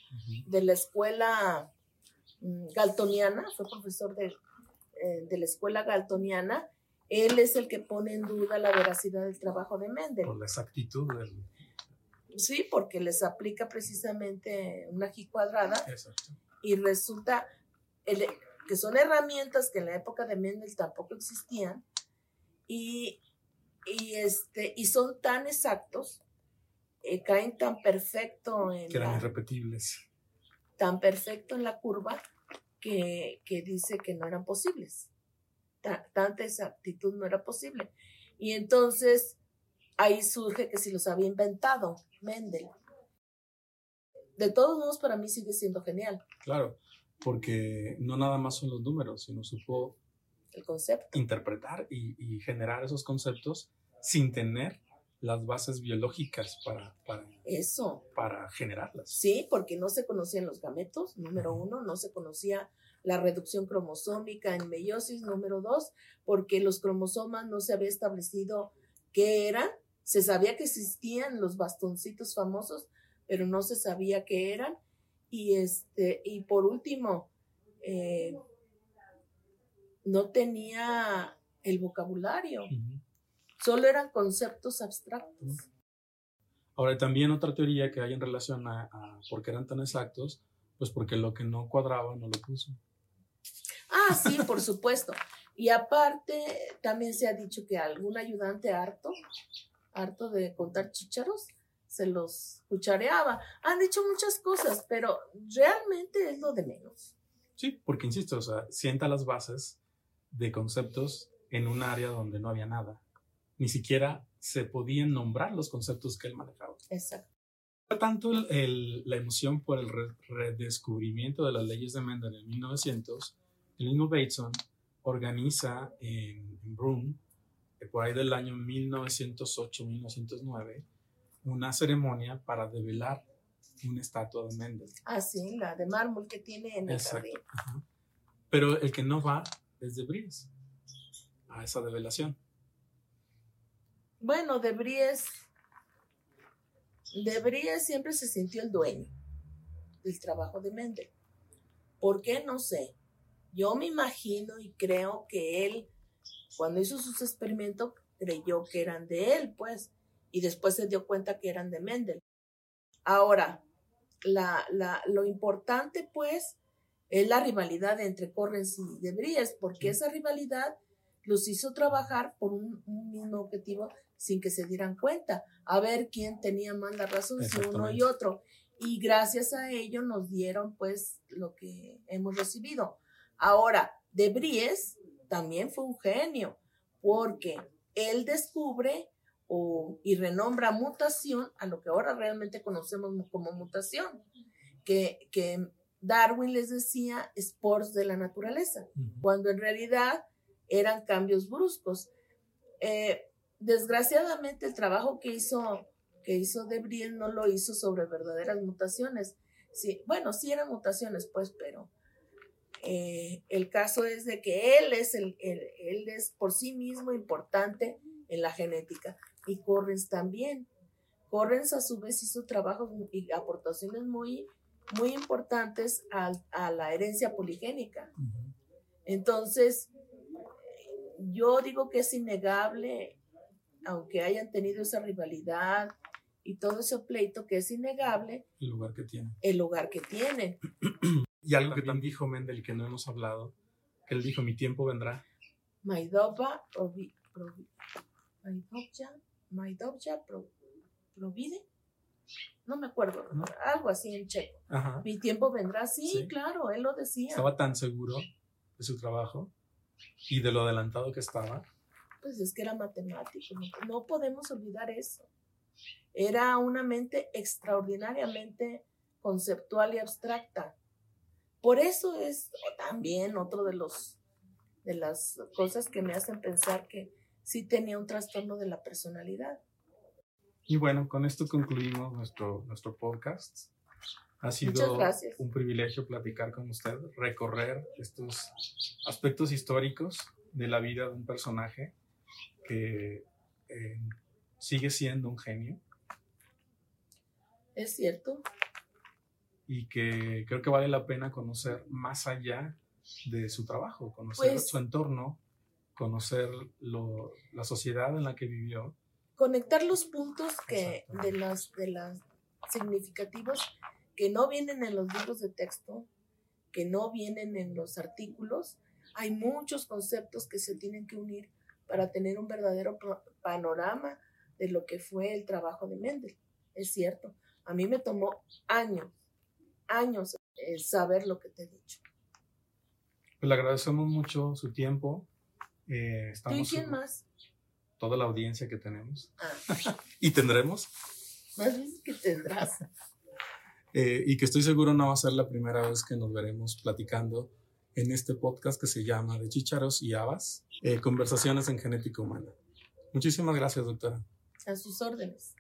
de la escuela mm, galtoniana, fue profesor de, eh, de la escuela galtoniana, él es el que pone en duda la veracidad del trabajo de Mendel. Por la exactitud del... Sí, porque les aplica precisamente una G cuadrada. Exacto. Y resulta que son herramientas que en la época de Mendel tampoco existían y, este, y son tan exactos, eh, caen tan perfecto en... Que eran irrepetibles. Tan perfecto en la curva que, que dice que no eran posibles tanta exactitud no era posible. Y entonces ahí surge que si los había inventado Mendel. De todos modos, para mí sigue siendo genial. Claro, porque no nada más son los números, sino supo el concepto. interpretar y, generar esos conceptos sin tener las bases biológicas para, para, eso para generarlas. Sí, porque no se conocían los gametos, número uno, no se conocía la reducción cromosómica en meiosis número dos, porque los cromosomas no se había establecido qué eran, se sabía que existían los bastoncitos famosos, pero no se sabía qué eran. Y este, y por último, eh, no tenía el vocabulario, solo eran conceptos abstractos. Ahora, también otra teoría que hay en relación a, a por qué eran tan exactos, pues porque lo que no cuadraba no lo puso. Ah, sí, por supuesto. Y aparte, también se ha dicho que algún ayudante harto, harto de contar chícharos, se los cuchareaba. Han dicho muchas cosas, pero realmente es lo de menos. Sí, porque insisto, o sea, sienta las bases de conceptos en un área donde no había nada. Ni siquiera se podían nombrar los conceptos que él manejaba. Exacto. Tanto la emoción por el redescubrimiento de las leyes de Mendel en 1900 el mismo Bateson organiza en, Broome, eh, por ahí del año 1908-1909, una ceremonia para develar una estatua de Mendel. Ah, sí, la de mármol que tiene en el jardín. Pero el que no va es de Bries a esa develación. Bueno, de Bries, de Bries siempre se sintió el dueño del trabajo de Mendel. ¿Por qué? No sé. Yo me imagino y creo que él, cuando hizo sus experimentos, creyó que eran de él, pues, y después se dio cuenta que eran de Mendel. Ahora, la, la, lo importante, pues, es la rivalidad entre Correns y De Vries, porque esa rivalidad los hizo trabajar por un, mismo objetivo sin que se dieran cuenta, a ver quién tenía más la razón, si uno y otro. Y gracias a ello nos dieron, pues, lo que hemos recibido. Ahora, De Bries también fue un genio, porque él descubre y renombra mutación a lo que ahora realmente conocemos como mutación, que, que Darwin les decía spores de la naturaleza, cuando en realidad eran cambios bruscos. Eh, desgraciadamente el trabajo que hizo, que hizo De Bries no lo hizo sobre verdaderas mutaciones. Sí, bueno, sí eran mutaciones, pues, pero eh, el caso es de que él es, el, él es por sí mismo importante en la genética y Correns también. Correns a su vez hizo trabajos y aportaciones muy, muy importantes a, la herencia poligénica. Entonces, yo digo que es innegable, aunque hayan tenido esa rivalidad y todo ese pleito, que es innegable. El lugar que tienen. El lugar que tienen. Y algo que también dijo Mendel que no hemos hablado, que él dijo, mi tiempo vendrá. Maidova Maidovja Provide. No me acuerdo, algo así en checo. Mi tiempo vendrá, sí, claro, él lo decía. Estaba tan seguro de su trabajo y de lo adelantado que estaba. Pues es que era matemático, no podemos olvidar eso. Era una mente extraordinariamente conceptual y abstracta por eso es también otro de los de las cosas que me hacen pensar que sí tenía un trastorno de la personalidad. Y bueno, con esto concluimos nuestro, nuestro podcast. Ha sido un privilegio platicar con usted, recorrer estos aspectos históricos de la vida de un personaje que eh, sigue siendo un genio. Es cierto. Y que creo que vale la pena conocer más allá de su trabajo, conocer pues su entorno, conocer la sociedad en la que vivió. Conectar los puntos que de las de las significativos que no vienen en los libros de texto, que no vienen en los artículos. Hay muchos conceptos que se tienen que unir para tener un verdadero panorama de lo que fue el trabajo de Mendel. Es cierto, a mí me tomó años, años eh, saber lo que te he dicho. Pues le agradecemos mucho su tiempo. Eh, estamos ¿Y quién más? Toda la audiencia que tenemos. Ah. y tendremos. Más bien que tendrás. Eh, y que estoy seguro no va a ser la primera vez que nos veremos platicando en este podcast que se llama De Chícharos y Habas, eh, Conversaciones en Genética Humana. Muchísimas gracias, doctora. A sus órdenes.